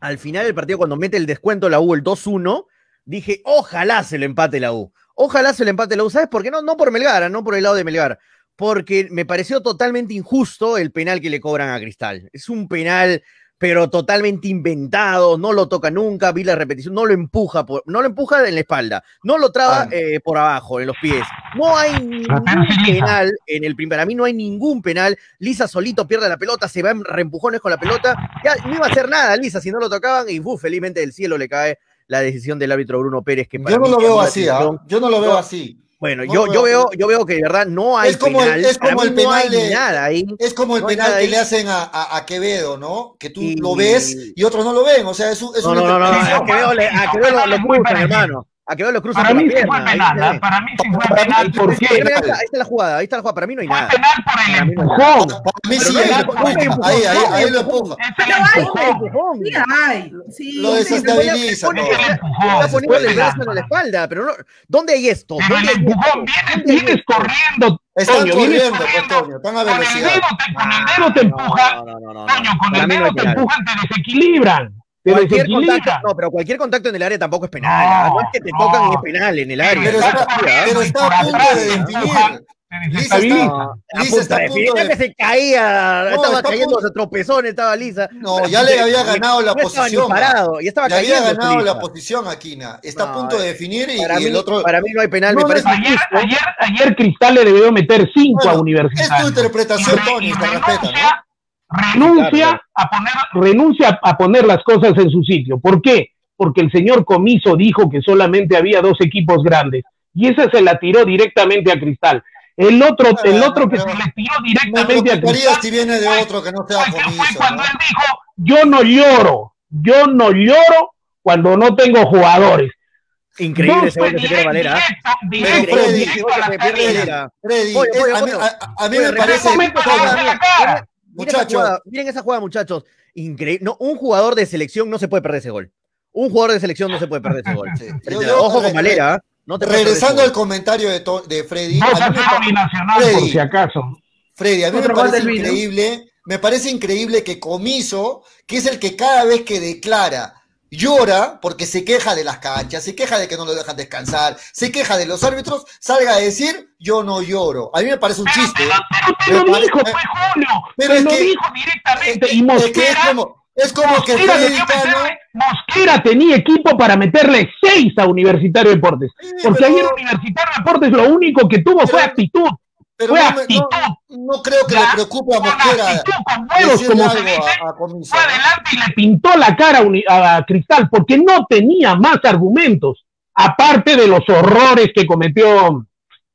Speaker 5: al final del partido, cuando mete el descuento la U, el 2-1, dije, ojalá se lo empate la U. Ojalá se lo empate la U. ¿Sabes por qué? No, no por Melgar, ¿ah? no por el lado de Melgar. Porque me pareció totalmente injusto el penal que le cobran a Cristal. Es un penal, pero totalmente inventado, no lo toca nunca, vi la repetición, no lo empuja, por, no lo empuja en la espalda, no lo traba
Speaker 3: Ah.
Speaker 5: eh, por abajo, en los pies. No hay ningún penal en el primer, para mí no hay ningún penal. Lisa solito pierde la pelota, se va en reempujones con la pelota. Ya no iba a hacer nada Lisa si no lo tocaban y uf, felizmente del cielo le cae la decisión del árbitro Bruno Pérez que para
Speaker 3: Yo no
Speaker 5: mí
Speaker 3: lo veo así, ¿ah? Yo no lo veo
Speaker 5: No.
Speaker 3: así.
Speaker 5: Bueno,
Speaker 3: No
Speaker 5: yo,
Speaker 3: lo
Speaker 5: yo
Speaker 3: veo.
Speaker 5: veo, yo veo que de verdad no hay
Speaker 3: Es como el-
Speaker 5: penal.
Speaker 3: es como el
Speaker 5: no
Speaker 3: penal de-
Speaker 5: ni nada ahí.
Speaker 3: Es como el
Speaker 5: No
Speaker 3: penal que
Speaker 5: ahí.
Speaker 3: le hacen a, a, a Quevedo, ¿no? Que tú
Speaker 5: Y-
Speaker 3: lo ves y otros no lo ven. O sea, es, un- es
Speaker 5: No, no, no, no, a Quevedo, le- a Quevedo lo, lo hermano. A Quevedo lo cruzan
Speaker 4: Para mí sí fue penal, ¿ah? para mí sí fue penal. ¿Por qué?
Speaker 5: está, ahí está la jugada, ahí está la jugada. Para mí no hay
Speaker 4: Fue
Speaker 5: nada.
Speaker 4: penal por el
Speaker 5: no
Speaker 4: empujón.
Speaker 3: Para mí sí
Speaker 5: no no
Speaker 3: Ahí, ahí,
Speaker 5: no
Speaker 3: ahí lo
Speaker 5: empujón.
Speaker 3: empuja.
Speaker 4: Es
Speaker 6: Pero
Speaker 4: el
Speaker 6: hay,
Speaker 4: empujón.
Speaker 6: Sí, hay. Sí,
Speaker 3: Lo desestabiliza
Speaker 5: Está poniendo
Speaker 4: fue
Speaker 5: el brazo en la espalda, pero no. ¿Dónde hay esto?
Speaker 4: Pero
Speaker 5: ¿Dónde
Speaker 4: el empujón, vienes, corriendo,
Speaker 3: Están corriendo, pues. Toño, están a
Speaker 4: Con el
Speaker 3: velocidad.
Speaker 4: dedo te, con el dedo te empujan,
Speaker 5: No, no, no, no,
Speaker 4: Toño, con el
Speaker 5: no
Speaker 4: dedo te empujan, te desequilibran. Te
Speaker 5: Cualquier contacto, no, pero cualquier contacto en el área tampoco es penal.
Speaker 4: No,
Speaker 5: ¿ah? No, es que te
Speaker 4: no.
Speaker 5: tocan y es penal en el área.
Speaker 3: Pero
Speaker 5: ¿ah?
Speaker 3: está, pero está a punto de definir.
Speaker 4: Te
Speaker 3: Lisa está,
Speaker 5: A
Speaker 3: Lisa
Speaker 5: punto
Speaker 3: está a
Speaker 5: de
Speaker 3: punto
Speaker 5: definir,
Speaker 3: de.
Speaker 5: que se caía,
Speaker 3: No,
Speaker 5: estaba cayendo,
Speaker 3: punto-
Speaker 5: se tropezón, estaba lisa.
Speaker 3: No, ya le había ganado la
Speaker 5: No
Speaker 3: posición.
Speaker 5: parado, y estaba
Speaker 3: Le había ganado la posición a Quina. Está a
Speaker 5: No,
Speaker 3: punto de definir y,
Speaker 5: Para
Speaker 3: y
Speaker 5: mí,
Speaker 3: el otro.
Speaker 5: para mí no hay penal,
Speaker 3: No,
Speaker 5: me
Speaker 3: no
Speaker 5: parece
Speaker 4: Ayer,
Speaker 5: injusto.
Speaker 4: ayer, ayer Cristal le debió meter cinco
Speaker 3: Bueno,
Speaker 4: a
Speaker 3: es
Speaker 4: Universitario.
Speaker 3: tu interpretación, Tony,
Speaker 4: y
Speaker 3: se respeta,
Speaker 4: renuncia, a poner, renuncia a poner las cosas en su sitio. ¿Por qué? Porque el señor Comiso dijo que solamente había dos equipos grandes y esa se la tiró directamente a Cristal. El otro,
Speaker 3: Ah,
Speaker 4: el otro que se le tiró
Speaker 3: Me
Speaker 4: directamente a Cristal
Speaker 3: si viene de otro que no sea
Speaker 4: fue, fue
Speaker 3: comiso.
Speaker 4: cuando
Speaker 3: ¿no?
Speaker 4: él dijo, yo no lloro, yo no lloro cuando no tengo jugadores.
Speaker 5: Increíble ese gol que se pierde Valera.
Speaker 4: directo, directo,
Speaker 3: Freddy,
Speaker 4: directo a la.
Speaker 3: Freddy, a mí, me parece. Muchachos.
Speaker 5: Miren esa jugada, muchachos. Increíble. No, un jugador de selección no se puede perder ese gol. Un jugador de selección no se puede perder ese gol.
Speaker 3: Sí. Yo- yo-
Speaker 5: Ojo con Valera. ¿ah? No te
Speaker 3: Regresando al comentario de, To- de Freddy,
Speaker 4: 2
Speaker 3: a mí me
Speaker 4: 0
Speaker 3: pa-
Speaker 4: binacional, por si acaso.
Speaker 3: Freddy, a mí me
Speaker 6: Otro
Speaker 3: parece increíble, me parece increíble que Comiso, que es el que cada vez que declara llora porque se queja de las canchas, se queja de que no lo dejan descansar, se queja de los árbitros, salga a decir yo no lloro. A mí me parece un
Speaker 4: Pero
Speaker 3: chiste.
Speaker 4: te lo, pero te lo
Speaker 3: Me
Speaker 4: dijo,
Speaker 3: me-
Speaker 4: fue Julio.
Speaker 3: Pero
Speaker 4: te
Speaker 3: es
Speaker 4: lo
Speaker 3: que-
Speaker 4: dijo directamente.
Speaker 3: Es,
Speaker 4: y
Speaker 3: es que es
Speaker 4: Mosquera,
Speaker 3: como, es como que
Speaker 4: Mosquera, meterle- Mosquera tenía equipo para meterle seis a Universitario Deportes.
Speaker 3: Sí,
Speaker 4: Porque
Speaker 3: pero-
Speaker 4: ayer Universitario Deportes lo único que tuvo fue
Speaker 3: Pero-
Speaker 4: actitud.
Speaker 3: Pero no, me- no- no creo que
Speaker 4: Ya,
Speaker 3: le preocupe a Mosquera
Speaker 4: con huevos, como se dice,
Speaker 3: a, a Comiso,
Speaker 4: fue
Speaker 3: ¿no?
Speaker 4: adelante y le pintó la cara a Cristal porque no tenía más argumentos, aparte de los horrores que cometió,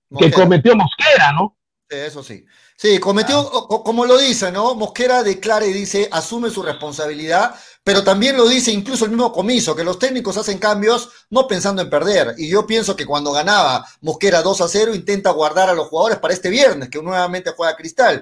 Speaker 4: que
Speaker 3: Mosquera.
Speaker 4: cometió Mosquera, ¿no?
Speaker 3: Eso sí. Sí, cometió, o- como lo dice, ¿no? Mosquera declara y dice, asume su responsabilidad, pero también lo dice incluso el mismo comiso, que los técnicos hacen cambios no pensando en perder. Y yo pienso que cuando ganaba Mosquera 2 a 0, intenta guardar a los jugadores para este viernes, que nuevamente juega Cristal.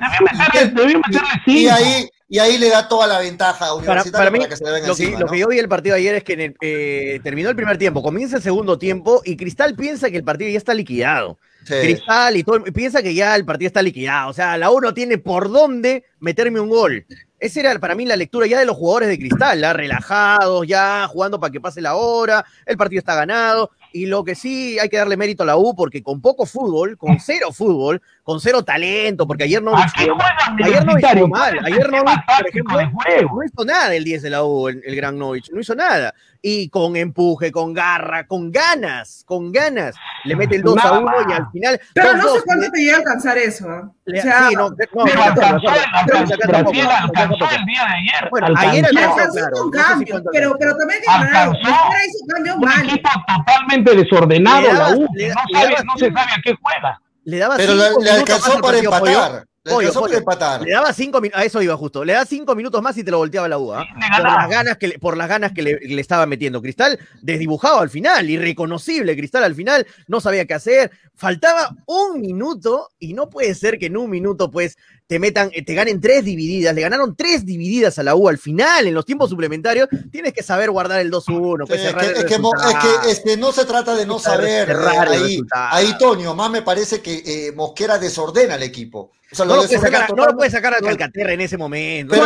Speaker 4: Meterle,
Speaker 3: Y, ahí, y ahí le da toda la ventaja a Universitario
Speaker 5: para
Speaker 3: para,
Speaker 5: mí,
Speaker 3: que se le venga
Speaker 5: lo, que,
Speaker 3: encima,
Speaker 5: lo
Speaker 3: ¿no?
Speaker 5: que yo vi el partido ayer es que en el- eh, terminó el primer tiempo, comienza el segundo tiempo y Cristal piensa que el partido ya está liquidado.
Speaker 3: Sí.
Speaker 5: Cristal y todo, piensa que ya el partido está liquidado. O sea, la U no tiene por dónde meterme un gol. Esa era para mí la lectura ya de los jugadores de Cristal, relajados, ya jugando para que pase la hora, el partido está ganado. Y lo que sí hay que darle mérito a la U, porque con poco fútbol, con cero fútbol, con cero talento, porque ayer no.
Speaker 4: ¿A qué juega
Speaker 5: Ayer no hizo mal,
Speaker 4: ¿Cuál es el
Speaker 5: ayer no, por ejemplo, no hizo nada el 10 de la U, el, el Gran Novich, no hizo nada. Y con empuje, con garra, con ganas, con ganas, le mete el 2 a
Speaker 4: Nada
Speaker 5: 1 y al final.
Speaker 6: Pero no
Speaker 5: 2-2,
Speaker 6: sé cuánto
Speaker 5: le-
Speaker 6: te llega a alcanzar eso.
Speaker 5: le-
Speaker 6: o sea,
Speaker 5: sí, no, no,
Speaker 4: Pero alcanzó, alcanzó, Brasil alcanzó el día de ayer.
Speaker 5: Bueno, ayer
Speaker 4: alcanzó.
Speaker 5: alcanzó,
Speaker 6: alcanzó
Speaker 5: claro,
Speaker 6: con
Speaker 5: no sé si
Speaker 6: cambios,
Speaker 5: cuánto
Speaker 6: pero, pero también
Speaker 4: Alcanzó.
Speaker 6: Hizo
Speaker 4: Un
Speaker 6: mal.
Speaker 4: equipo totalmente desordenado, la U,
Speaker 5: da-
Speaker 4: no, sabe, no se sabe a qué juega.
Speaker 5: Le daba
Speaker 3: Pero le, alcanzó
Speaker 5: al
Speaker 3: para empatar. Le
Speaker 5: Pollo, pollo. daba cinco minutos, a eso iba justo. Le da cinco minutos más y te lo volteaba la U, ¿ah? Por las ganas que le, por las ganas que le, le estaba metiendo. Cristal desdibujado al final, irreconocible. Cristal al final no sabía qué hacer. Faltaba un minuto y no puede ser que en un minuto, pues, te metan, eh, te ganen tres divididas. Le ganaron tres divididas a la U al final, en los tiempos suplementarios. Tienes que saber guardar el 2-1.
Speaker 3: Sí,
Speaker 5: pues,
Speaker 3: es, que,
Speaker 5: el
Speaker 3: es, que, mo- es
Speaker 5: resultado.
Speaker 3: que, este, no se trata de no saber. eh,
Speaker 5: el
Speaker 3: ahí, ahí, Toño, más me parece que eh, Mosquera desordena al equipo. O sea,
Speaker 5: No lo, puede sacar, no lo
Speaker 3: totalmente.
Speaker 5: puede sacar a
Speaker 3: No-
Speaker 5: Calcaterra en ese momento.
Speaker 3: Pero-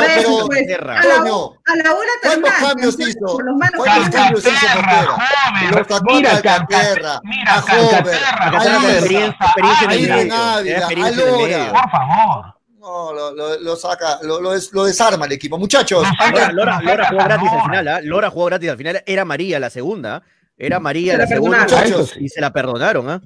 Speaker 3: pero-
Speaker 5: a
Speaker 6: la, a la hora
Speaker 3: ¿Cuántos cambios
Speaker 6: con-
Speaker 3: hizo? ¿Cuántos cambios hizo
Speaker 4: Calcaterra, mira,
Speaker 3: a Calcaterra,
Speaker 4: mira, Calcaterra,
Speaker 5: experiencia, en el medio.
Speaker 4: Por favor.
Speaker 3: No, lo, lo- lo saca, lo, lo des- lo desarma el equipo. Muchachos,
Speaker 5: Lora, Lora, Lora jugó gratis al final, ¿ah? Lora jugó gratis al final. Era María la segunda. Era María la segunda. Y se la perdonaron, ¿ah?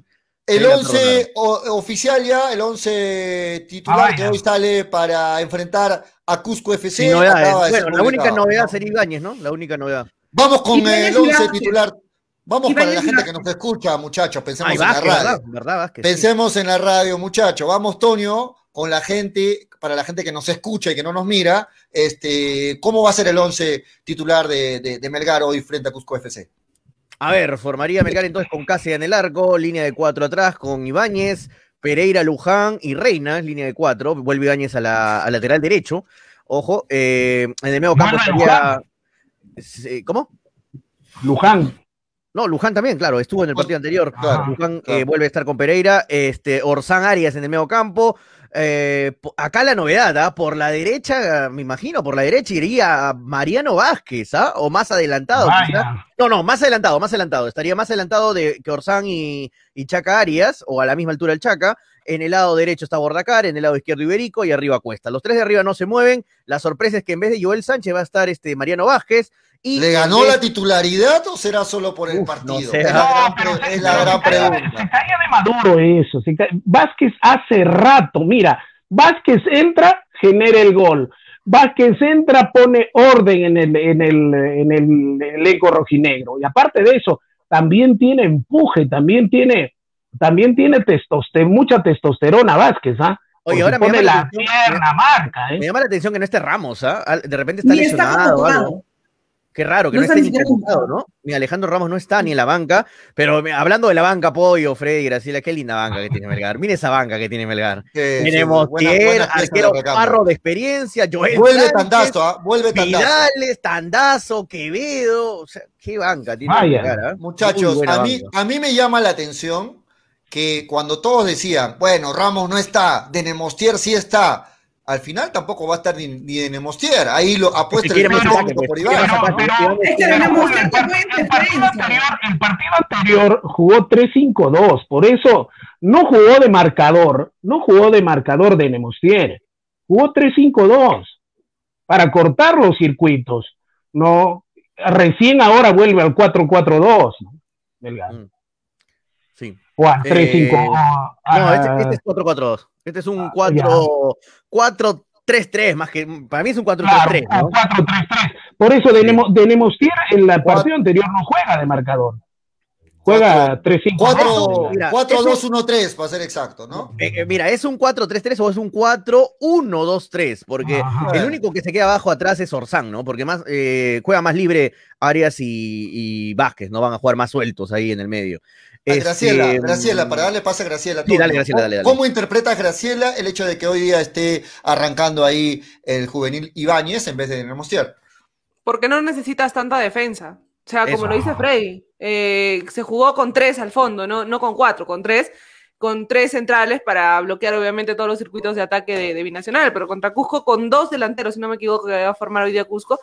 Speaker 3: El
Speaker 5: Sí, la
Speaker 3: 11 o- oficial ya, el 11 titular
Speaker 4: Ah,
Speaker 3: que hoy sale para enfrentar a Cusco FC. Acaba de
Speaker 5: Bueno, la única novedad sería Ibáñez, ¿no? La única novedad.
Speaker 3: Vamos con el
Speaker 6: y
Speaker 3: 11
Speaker 6: Vázquez.
Speaker 3: titular. Vamos para la gente que nos escucha, muchachos. Pensemos
Speaker 5: Ay,
Speaker 3: en la radio.
Speaker 5: ¿verdad? ¿Verdad, Vázquez? Sí.
Speaker 3: Pensemos en la radio, muchachos. Vamos, Tonio, con la gente, para la gente que nos escucha y que no nos mira, este, ¿cómo va a ser el 11 titular de, de- de Melgar hoy frente a Cusco FC?
Speaker 5: A ver, formaría Melgar entonces con Cáceres en el arco, línea de cuatro atrás con Ibáñez, Pereira, Luján y Reina, línea de cuatro. Vuelve Ibáñez a la, al lateral derecho. Ojo, eh, en el medio campo estaría. Sí, ¿Cómo?
Speaker 4: Luján.
Speaker 5: No, Luján también, claro, estuvo en el partido anterior.
Speaker 3: Claro,
Speaker 5: Luján eh, vuelve a estar con Pereira, este, Orsán Arias en el medio campo. Eh, acá la novedad, ¿ah? por la derecha, me imagino, por la derecha iría Mariano Vázquez, ¿ah? O más adelantado. No, no, más adelantado, más adelantado. Estaría más adelantado de que Orsán y, y Chaca Arias, o a la misma altura el Chaca. En el lado derecho está Bordacar, en el lado izquierdo Iberico y arriba Cuesta. Los tres de arriba no se mueven. La sorpresa es que en vez de Joel Sánchez va a estar este Mariano Vázquez. Y
Speaker 3: ¿Le ganó
Speaker 5: vez-
Speaker 3: la titularidad o será solo por el
Speaker 5: Uf,
Speaker 3: partido?
Speaker 5: no sé,
Speaker 3: es la
Speaker 4: No,
Speaker 3: gran,
Speaker 4: pero
Speaker 3: es la gran
Speaker 4: se
Speaker 3: pregunta.
Speaker 4: se caía de Maduro eso. se Vázquez hace rato, mira, Vázquez entra, genera el gol. Vázquez entra, pone orden en el, en el, en el elenco rojinegro. Y aparte de eso, también tiene empuje, también tiene, también tiene testoste- mucha testosterona Vázquez, ¿ah?
Speaker 5: Oye, ahora me llama la
Speaker 4: la
Speaker 5: atención-
Speaker 4: pierna marca, ¿eh?
Speaker 5: Me llama la atención que no esté Ramos, ¿ah? De repente está
Speaker 6: Ni está
Speaker 5: lesionado. o algo.
Speaker 6: convocado.
Speaker 5: Qué raro que
Speaker 6: No
Speaker 5: no,
Speaker 6: está
Speaker 5: esté
Speaker 6: ni
Speaker 5: convocado. ¿no? Ni Alejandro Ramos no está ni en la banca, pero me- hablando de la banca, Pollo, Freddy, Graciela, qué linda banca que tiene Melgar. Mire esa banca que tiene Melgar.
Speaker 3: Sí,
Speaker 5: Tenemos Tier,
Speaker 3: de
Speaker 5: arquero. Parro de experiencia, Joel
Speaker 3: Vuelve
Speaker 5: Sánchez,
Speaker 3: Tandazo, ¿ah? Vuelve Tandazo.
Speaker 5: Vidales, Tandazo, Quevedo, o sea, qué banca tiene. Melgar, ¿ah?
Speaker 3: Muchachos,
Speaker 5: buena
Speaker 3: a mí,
Speaker 5: banca.
Speaker 3: a mí me llama la atención que cuando todos decían, bueno, Ramos no está, de Nemostier sí está, al final tampoco va a estar ni, ni de Nemostier. Ahí lo apuesta el
Speaker 5: más
Speaker 3: por
Speaker 5: más
Speaker 4: Pero,
Speaker 5: ataque,
Speaker 4: pero-
Speaker 6: Es que
Speaker 4: pero
Speaker 6: Nemostier
Speaker 4: el, par- partido anterior, el partido anterior jugó 3-5-2, por eso no jugó de marcador, no jugó de marcador de Nemostier, jugó 3-5-2 para cortar los circuitos, no, recién ahora vuelve al 4-4-2, ¿no? Melgar.
Speaker 5: Mm. Sí.
Speaker 4: Juan, 3-5.
Speaker 5: Eh,
Speaker 4: ah,
Speaker 5: No, este, este es 4-4-2. Este es un 4 4-3-3, más que. Para mí es un 4-3-3,
Speaker 4: claro,
Speaker 5: ¿no?
Speaker 4: 4-3-3. Por eso Denemos, Denemostier en la partido anterior no juega de marcador. Juega 3-5.
Speaker 3: Cuatro-
Speaker 5: Mira,
Speaker 3: 4-2-1-3, para ser exacto, ¿no?
Speaker 5: Eh, eh, mira, ¿es un 4-3-3 o es un 4-1-2-3? Porque
Speaker 4: Ajá.
Speaker 5: el único que se queda abajo atrás es Orsán, ¿no? Porque más eh, juega más libre Arias y, y Vázquez, ¿no? Van a jugar más sueltos ahí en el medio.
Speaker 3: A Graciela,
Speaker 5: Este,
Speaker 3: Graciela, para darle pase a Graciela.
Speaker 5: Sí, dale. Graciela, dale, dale.
Speaker 3: ¿Cómo interpretas, Graciela, el hecho de que hoy día esté arrancando ahí el juvenil Ibáñez en vez de Nemostier?
Speaker 7: Porque no necesitas tanta defensa. O sea, como
Speaker 5: Eso.
Speaker 7: lo dice Freddy, eh, se jugó con tres al fondo, no, no con cuatro, con tres, con tres centrales para bloquear obviamente todos los circuitos de ataque de, de Binacional, pero contra Cusco con dos delanteros, si no me equivoco, que va a formar hoy día Cusco,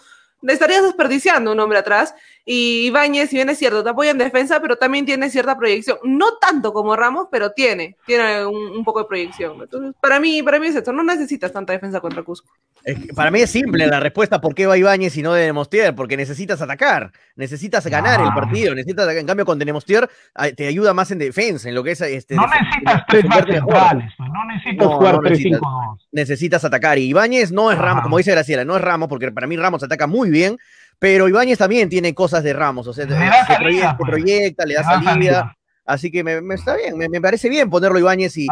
Speaker 7: estarías desperdiciando un hombre atrás. Y Ibáñez, si bien es cierto, te apoya en defensa, pero también tiene cierta proyección. No tanto como Ramos, pero tiene, tiene un, un poco de proyección. Entonces, para mí, para mí es esto, no necesitas tanta defensa contra Cusco.
Speaker 5: Es que para mí es simple la respuesta por qué va Ibáñez y no de Demostier, porque necesitas atacar, necesitas ganar el
Speaker 4: Ah.
Speaker 5: partido, necesitas, en cambio con Demostier ah, te ayuda más en defensa, en lo que es este,
Speaker 4: No necesitas tres más centrales, no necesitas
Speaker 5: No,
Speaker 4: jugar
Speaker 5: no necesitas.
Speaker 4: 3-5-2.
Speaker 5: necesitas atacar. Y Ibáñez no es Ramos,
Speaker 4: Ah.
Speaker 5: como dice Graciela, no es Ramos, porque para mí Ramos ataca muy bien, pero Ibáñez también tiene cosas de Ramos, o sea,
Speaker 4: Le da
Speaker 5: se,
Speaker 4: salida,
Speaker 5: proyecta,
Speaker 4: pues.
Speaker 5: proyecta, le da salida.
Speaker 4: salida.
Speaker 5: Así que me, me está bien, me, me parece bien ponerlo Ibáñez y,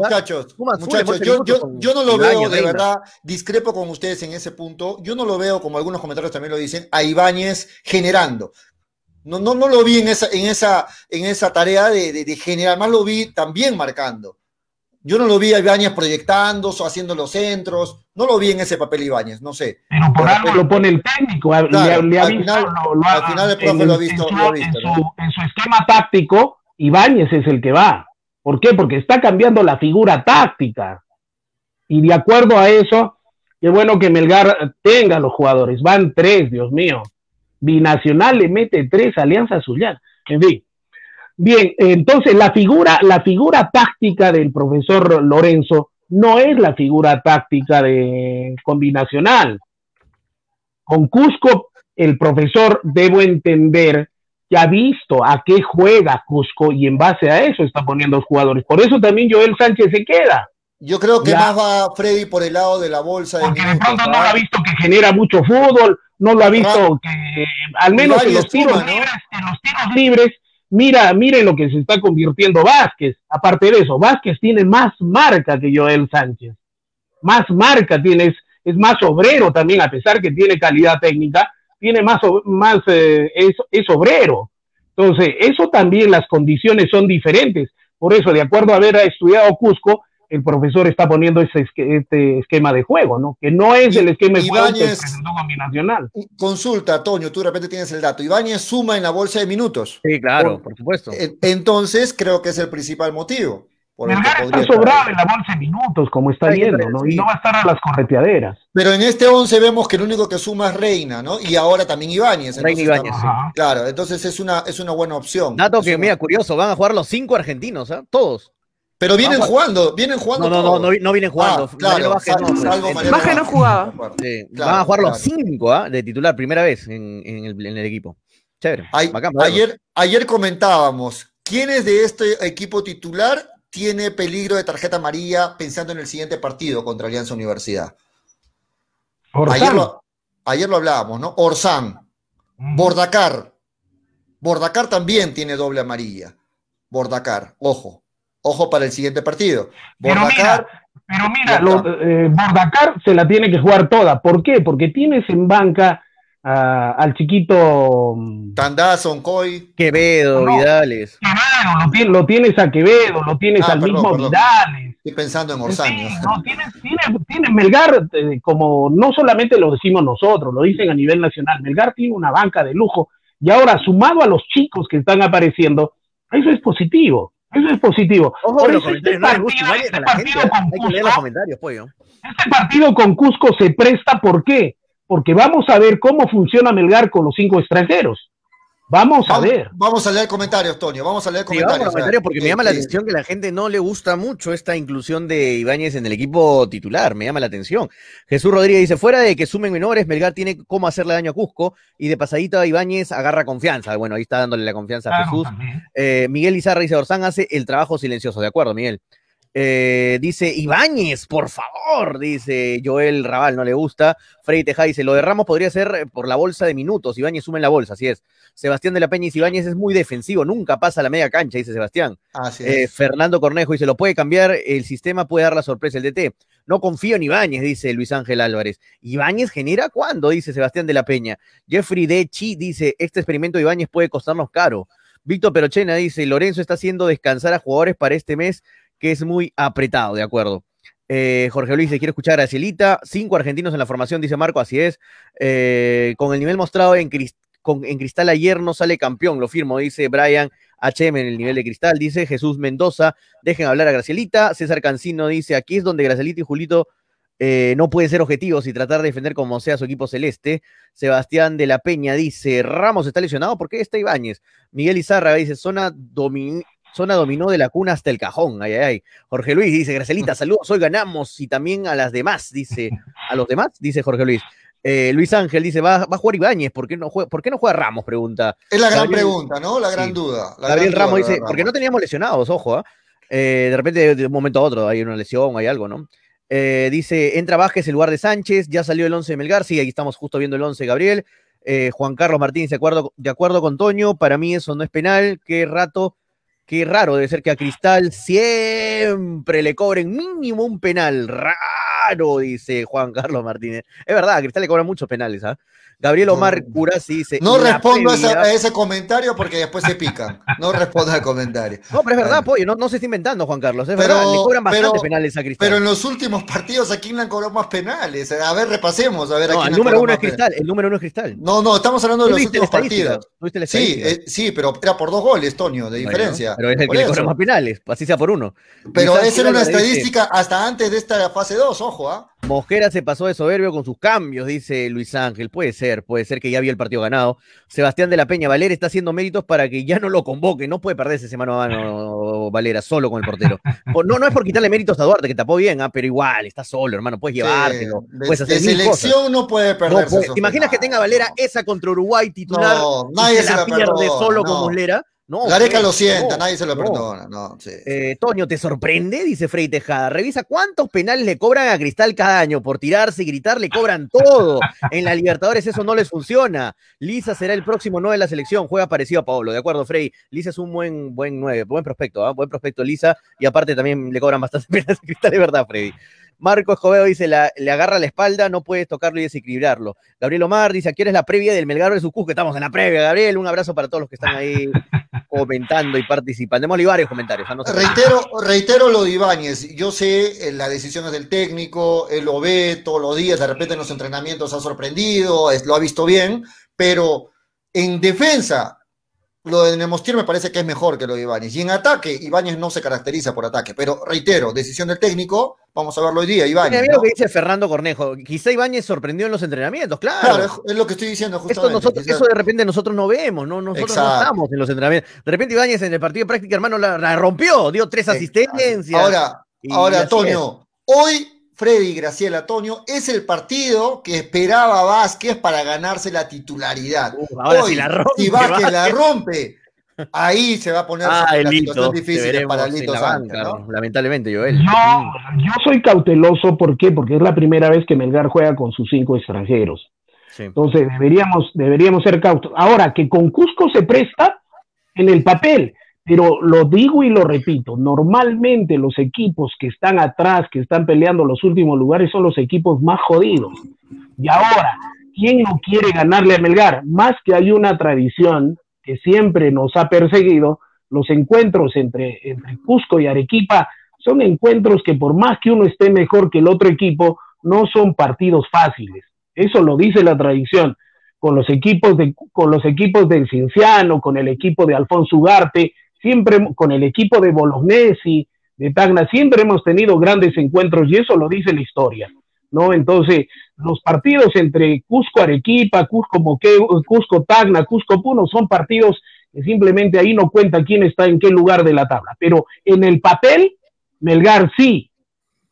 Speaker 3: muchachos, muchachos, yo, no lo veo de
Speaker 5: Reina.
Speaker 3: verdad, discrepo con ustedes en ese punto, yo no lo veo, como algunos comentarios también lo dicen, a Ibáñez generando. No, no, no lo vi en esa, en esa, en esa tarea de, de- de generar, más lo vi también marcando. Yo no lo vi a Ibáñez proyectando o haciendo los centros, no lo vi en ese papel Ibáñez, no sé.
Speaker 4: Pero por algo lo pone el técnico,
Speaker 3: Claro,
Speaker 4: le, le ha
Speaker 3: al
Speaker 4: visto,
Speaker 3: final-
Speaker 4: lo- lo
Speaker 3: al final el profe
Speaker 4: en-
Speaker 3: lo ha visto-
Speaker 4: en
Speaker 3: lo ha
Speaker 4: su-
Speaker 3: visto,
Speaker 4: en
Speaker 3: ¿no?
Speaker 4: su- en su esquema táctico, Ibáñez es el que va. ¿Por qué? Porque está cambiando la figura táctica. Y de acuerdo a eso, qué bueno que Melgar tenga los jugadores. Van tres, Dios mío. Binacional le mete tres, Alianza Zuliana. En fin. Bien, entonces la figura, la figura táctica del profesor Lorenzo no es la figura táctica de combinacional. Con Cusco, el profesor, debo entender, que ha visto a qué juega Cusco y en base a eso está poniendo los jugadores. Por eso también Joel Sánchez se queda,
Speaker 3: Yo creo que
Speaker 4: Ya.
Speaker 3: más va Freddy por el lado de la bolsa de
Speaker 4: porque de pronto no lo ha visto que genera mucho fútbol, no lo ha visto que, al menos en los tiros
Speaker 3: suma, ¿no?
Speaker 4: libres, en los tiros libres, mira, miren lo que se está convirtiendo Vázquez. Aparte de eso, Vázquez tiene más marca que Joel Sánchez. Más marca tiene, es, más obrero también, a pesar que tiene calidad técnica, tiene más, más eh, es, es obrero. Entonces, eso también las condiciones son diferentes. Por eso, de acuerdo a haber estudiado Cusco, el profesor está poniendo ese esque- este esquema de juego, ¿no? Que no es
Speaker 3: Y-
Speaker 4: el esquema de juego que presentó combinacional.
Speaker 3: Consulta, Toño, tú de repente tienes el dato. Ibáñez suma en la bolsa de minutos.
Speaker 5: Sí, claro,
Speaker 3: Por-
Speaker 5: por supuesto.
Speaker 3: Entonces, creo que es el principal motivo. por el que
Speaker 4: Melgar está sobrado en la bolsa de minutos, como está yendo, ¿no?
Speaker 5: sí.
Speaker 4: Y no va a estar a las correteaderas.
Speaker 3: Pero en este 11 vemos que el único que suma es Reina, ¿no? Y ahora también Ibáñez.
Speaker 5: Reina Ibáñez,
Speaker 4: Ajá.
Speaker 3: Claro, entonces es una, es una buena opción.
Speaker 5: Dato
Speaker 3: Es
Speaker 5: que,
Speaker 3: una-
Speaker 5: mira, curioso, van a jugar los cinco argentinos, ¿ah? Todos.
Speaker 3: Pero vienen jugando, vienen jugando.
Speaker 5: No, no, no, no, vi- no vienen jugando.
Speaker 3: Ah, claro,
Speaker 5: Vázquez
Speaker 3: sal-
Speaker 5: no, pues. Eh,
Speaker 7: no jugaba.
Speaker 5: Sí,
Speaker 3: Claro,
Speaker 5: van a jugar los
Speaker 3: claro.
Speaker 5: cinco ¿ah? de titular, primera vez en, en el, en el equipo. Chévere.
Speaker 3: Ay-
Speaker 5: bacán, bacán.
Speaker 3: ayer, ayer comentábamos, ¿quiénes de este equipo titular tiene peligro de tarjeta amarilla pensando en el siguiente partido contra Alianza Universidad? Ayer
Speaker 4: Orsán.
Speaker 3: lo, ayer lo hablábamos, ¿no? Orsán,
Speaker 4: Mm.
Speaker 3: Bordacar. Bordacar también tiene doble amarilla. Bordacar, ojo. Ojo para el siguiente partido.
Speaker 4: Pero
Speaker 3: Bordacar,
Speaker 4: Pero mira, lo- eh, Bordacar se la tiene que jugar toda. ¿Por qué? Porque tienes en banca ah, al chiquito mm,
Speaker 3: Tandazo, Oncoy.
Speaker 5: Quevedo,
Speaker 4: No.
Speaker 5: Vidales.
Speaker 4: Quevedo, lo, tienes, lo tienes a Quevedo, lo tienes
Speaker 3: Ah,
Speaker 4: al
Speaker 3: perdón,
Speaker 4: mismo
Speaker 3: perdón.
Speaker 4: Vidales.
Speaker 3: Estoy pensando en Orsán.
Speaker 4: Sí, no, tienes, tienes, tienes Melgar, eh, como no solamente lo decimos nosotros, lo dicen a nivel nacional, Melgar tiene una banca de lujo y ahora sumado a los chicos que están apareciendo, eso es positivo, eso es positivo.
Speaker 5: Ojo
Speaker 4: Por eso este
Speaker 5: no
Speaker 4: este partido con
Speaker 5: Hay que leer los
Speaker 4: Cusco-
Speaker 5: comentarios, pollo.
Speaker 4: este partido con Cusco se presta, ¿por qué? Porque vamos a ver cómo funciona Melgar con los cinco extranjeros. Vamos a ver.
Speaker 3: Vamos a leer comentarios, Tonio. Vamos a leer
Speaker 5: Sí,
Speaker 3: comentarios.
Speaker 5: vamos a comentarios porque me llama la
Speaker 3: Sí, sí.
Speaker 5: atención que la gente no le gusta mucho esta inclusión de Ibáñez en el equipo titular. Me llama la atención. Jesús Rodríguez dice: fuera de que sumen menores, Melgar tiene cómo hacerle daño a Cusco y de pasadita Ibáñez agarra confianza. Bueno, ahí está dándole la confianza a
Speaker 4: Claro,
Speaker 5: Jesús. Eh, Miguel Izarra dice: Orsán hace el trabajo silencioso. De acuerdo, Miguel. Eh, dice Ibáñez, por favor, dice Joel Raval, no le gusta. Freddy Tejada dice, lo de Ramos podría ser eh, por la bolsa de minutos, Ibáñez suma en la bolsa, así es. Sebastián de la Peña dice, Ibáñez es muy defensivo, nunca pasa la media cancha, dice Sebastián.
Speaker 3: Así
Speaker 5: Eh,
Speaker 3: es.
Speaker 5: Fernando Cornejo dice, lo puede cambiar, el sistema puede dar la sorpresa, el DT. No confío en Ibáñez, dice Luis Ángel Álvarez. ¿Ibáñez genera cuándo? Dice Sebastián de la Peña. Jeffrey Dechi dice, este experimento de Ibáñez puede costarnos caro. Víctor Perochena dice, Lorenzo está haciendo descansar a jugadores para este mes que es muy apretado, de acuerdo. Eh, Jorge Luis dice, quiero escuchar a Cielita. Cinco argentinos en la formación, dice Marco, así es. Eh, con el nivel mostrado en, Cristal ayer no sale campeón, lo firmo, dice Brian HM en el nivel de Cristal, dice Jesús Mendoza, dejen hablar a Gracielita. César Cancino dice, aquí es donde Gracielita y Julito eh, no pueden ser objetivos y tratar de defender como sea su equipo celeste. Sebastián de la Peña dice, Ramos está lesionado, ¿por qué está Ibáñez? Miguel Izárraga dice, zona, domi- zona dominó de la cuna hasta el cajón, ay, ay, ay. Jorge Luis dice, Gracelita, saludos, hoy ganamos y también a las demás, dice, a los demás, dice Jorge Luis. Eh, Luis Ángel dice, va, va a jugar Ibáñez, ¿por qué, no juega, ¿por qué no juega Ramos? Pregunta.
Speaker 3: Es la gran
Speaker 5: Gabriel-
Speaker 3: pregunta, ¿no? La gran
Speaker 5: Sí.
Speaker 3: duda. la
Speaker 5: Gabriel
Speaker 3: gran
Speaker 5: Ramos
Speaker 3: duda,
Speaker 5: dice, porque no teníamos lesionados, ojo, ¿ah? Eh, de repente de un momento a otro hay una lesión, hay algo, ¿no? Eh, dice, entra Vázquez en lugar de Sánchez, ya salió el 11 de Melgar, sí, ahí estamos justo viendo el 11, Gabriel. Eh, Juan Carlos Martínez, de acuerdo, de acuerdo con Toño, para mí eso no es penal, qué rato, qué raro debe ser que a Cristal siempre le cobren mínimo un penal, raro, dice Juan Carlos Martínez. Es verdad, a Cristal le cobran muchos penales, ¿ah? Gabriel Omar Curasi dice...
Speaker 3: No
Speaker 5: "La
Speaker 3: respondo a, esa-
Speaker 5: previa".
Speaker 3: a ese comentario porque después se pican. No respondo al comentario.
Speaker 5: No, pero es verdad,
Speaker 3: Bueno.
Speaker 5: pollo, no, no se está inventando, Juan Carlos. Es
Speaker 3: Pero-
Speaker 5: verdad, le cobran bastantes
Speaker 3: pero-
Speaker 5: penales a Cristal.
Speaker 3: Pero en los últimos partidos, ¿a quién le han cobrado más penales? A ver, repasemos. A ver, ¿a
Speaker 5: no,
Speaker 3: quién
Speaker 5: el número uno es
Speaker 3: penales?
Speaker 5: Cristal, el número uno es Cristal.
Speaker 3: No, no, estamos hablando de
Speaker 5: ¿Tú
Speaker 3: los últimos partidos.
Speaker 5: ¿Tú viste la
Speaker 3: Sí, eh, sí, pero era por dos goles, Toño, de
Speaker 5: Bueno,
Speaker 3: diferencia.
Speaker 5: pero es el
Speaker 3: Por
Speaker 5: que le cobra más penales, así sea por uno.
Speaker 3: Pero esa era una
Speaker 5: dice,
Speaker 3: estadística hasta antes de esta fase 2, ojo, ¿ah?
Speaker 5: Mosquera se pasó de soberbio con sus cambios, dice Luis Ángel. Puede ser, puede ser que ya vio el partido ganado. Sebastián de la Peña, Valera está haciendo méritos para que ya no lo convoque. No puede perderse ese mano a mano Valera solo con el portero. Por- No, no es por quitarle méritos a Duarte, que tapó bien, ah, pero igual, está solo, hermano. Puedes llevártelo.
Speaker 3: Sí, de,
Speaker 5: puedes
Speaker 3: de
Speaker 5: hacer cosas.
Speaker 3: selección no puede
Speaker 5: No
Speaker 3: perderse.
Speaker 5: puede.
Speaker 3: esos
Speaker 5: ¿Te imaginas que tenga Valera
Speaker 3: no.
Speaker 5: esa contra Uruguay titular?
Speaker 3: No,
Speaker 5: y
Speaker 3: nadie
Speaker 5: se
Speaker 3: se
Speaker 5: la
Speaker 3: la
Speaker 5: pierde solo
Speaker 3: no.
Speaker 5: como Muslera. No,
Speaker 3: Gareca lo sienta,
Speaker 5: no,
Speaker 3: nadie se lo perdona. No, sí.
Speaker 5: Eh, Toño, ¿te sorprende? Dice Frey Tejada. Revisa cuántos penales le cobran a Cristal cada año. Por tirarse y gritar le cobran todo. En la Libertadores eso no les funciona. Lisa será el próximo 9 de la selección. Juega parecido a Pablo. De acuerdo, Frey. Lisa es un buen, buen 9. Buen prospecto, ¿ah? Buen prospecto Lisa. Y aparte también le cobran bastantes penales a Cristal. Es verdad, Freddy. Marco Escobedo dice, la- le agarra la espalda, no puedes tocarlo y desequilibrarlo. Gabriel Omar dice, aquí eres la previa del Melgar versus Cusco. Estamos en la previa, Gabriel. Un abrazo para todos los que están ahí comentando y participando. Démosle varios comentarios. ¿ah?
Speaker 3: Reitero, reitero lo de Ibáñez. Yo sé eh, las decisiones del técnico, él lo ve todos los días, de repente en los entrenamientos ha sorprendido, es- lo ha visto bien, pero en defensa, lo de Nemostier me parece que es mejor que lo de Ibáñez. Y en ataque, Ibáñez no se caracteriza por ataque, pero reitero, decisión del técnico, vamos a verlo hoy día, Ibáñez.
Speaker 5: mira
Speaker 3: ¿no?
Speaker 5: lo que dice Fernando Cornejo. Quizá Ibáñez sorprendió en los entrenamientos, claro.
Speaker 3: Claro, es, es lo que estoy diciendo
Speaker 5: Esto
Speaker 3: justamente.
Speaker 5: nosotros, eso de repente nosotros no vemos, ¿no? Nosotros no estamos en los entrenamientos. De repente Ibáñez en el partido de práctica, hermano, la, la rompió, dio tres asistencias.
Speaker 3: Ahora, ahora, Toño, hoy Freddy Graciela Toño es el partido que esperaba Vázquez para ganarse la titularidad.
Speaker 5: Uf, ahora
Speaker 3: hoy,
Speaker 5: si la rompe,
Speaker 3: si Vázquez la rompe, ahí se va a poner
Speaker 5: Ah,
Speaker 3: sobre
Speaker 5: el
Speaker 3: la
Speaker 5: Lito,
Speaker 3: situación
Speaker 5: te
Speaker 3: difícil
Speaker 5: veremos
Speaker 3: para Lito
Speaker 5: la banca,
Speaker 3: ¿no?
Speaker 5: lamentablemente, Joel.
Speaker 4: Yo, yo soy cauteloso, ¿por qué? Porque es la primera vez que Melgar juega con sus cinco extranjeros.
Speaker 5: sí.
Speaker 4: Entonces deberíamos, deberíamos ser cautos. Ahora, que con Cusco se presta en el papel, pero lo digo y lo repito, normalmente los equipos que están atrás, que están peleando los últimos lugares, son los equipos más jodidos. Y ahora, ¿quién no quiere ganarle a Melgar? Más que hay una tradición que siempre nos ha perseguido, los encuentros entre, entre Cusco y Arequipa son encuentros que por más que uno esté mejor que el otro equipo, no son partidos fáciles. Eso lo dice la tradición. Con los equipos de, con los equipos del Cinciano, con el equipo de Alfonso Ugarte, siempre con el equipo de Bolognesi, de Tacna, siempre hemos tenido grandes encuentros y eso lo dice la historia. ¿no? Entonces, los partidos entre Cusco Arequipa, Cusco Moque, Cusco Tacna, Cusco Puno son partidos que simplemente ahí no cuenta quién está en qué lugar de la tabla. Pero en el papel, Melgar sí.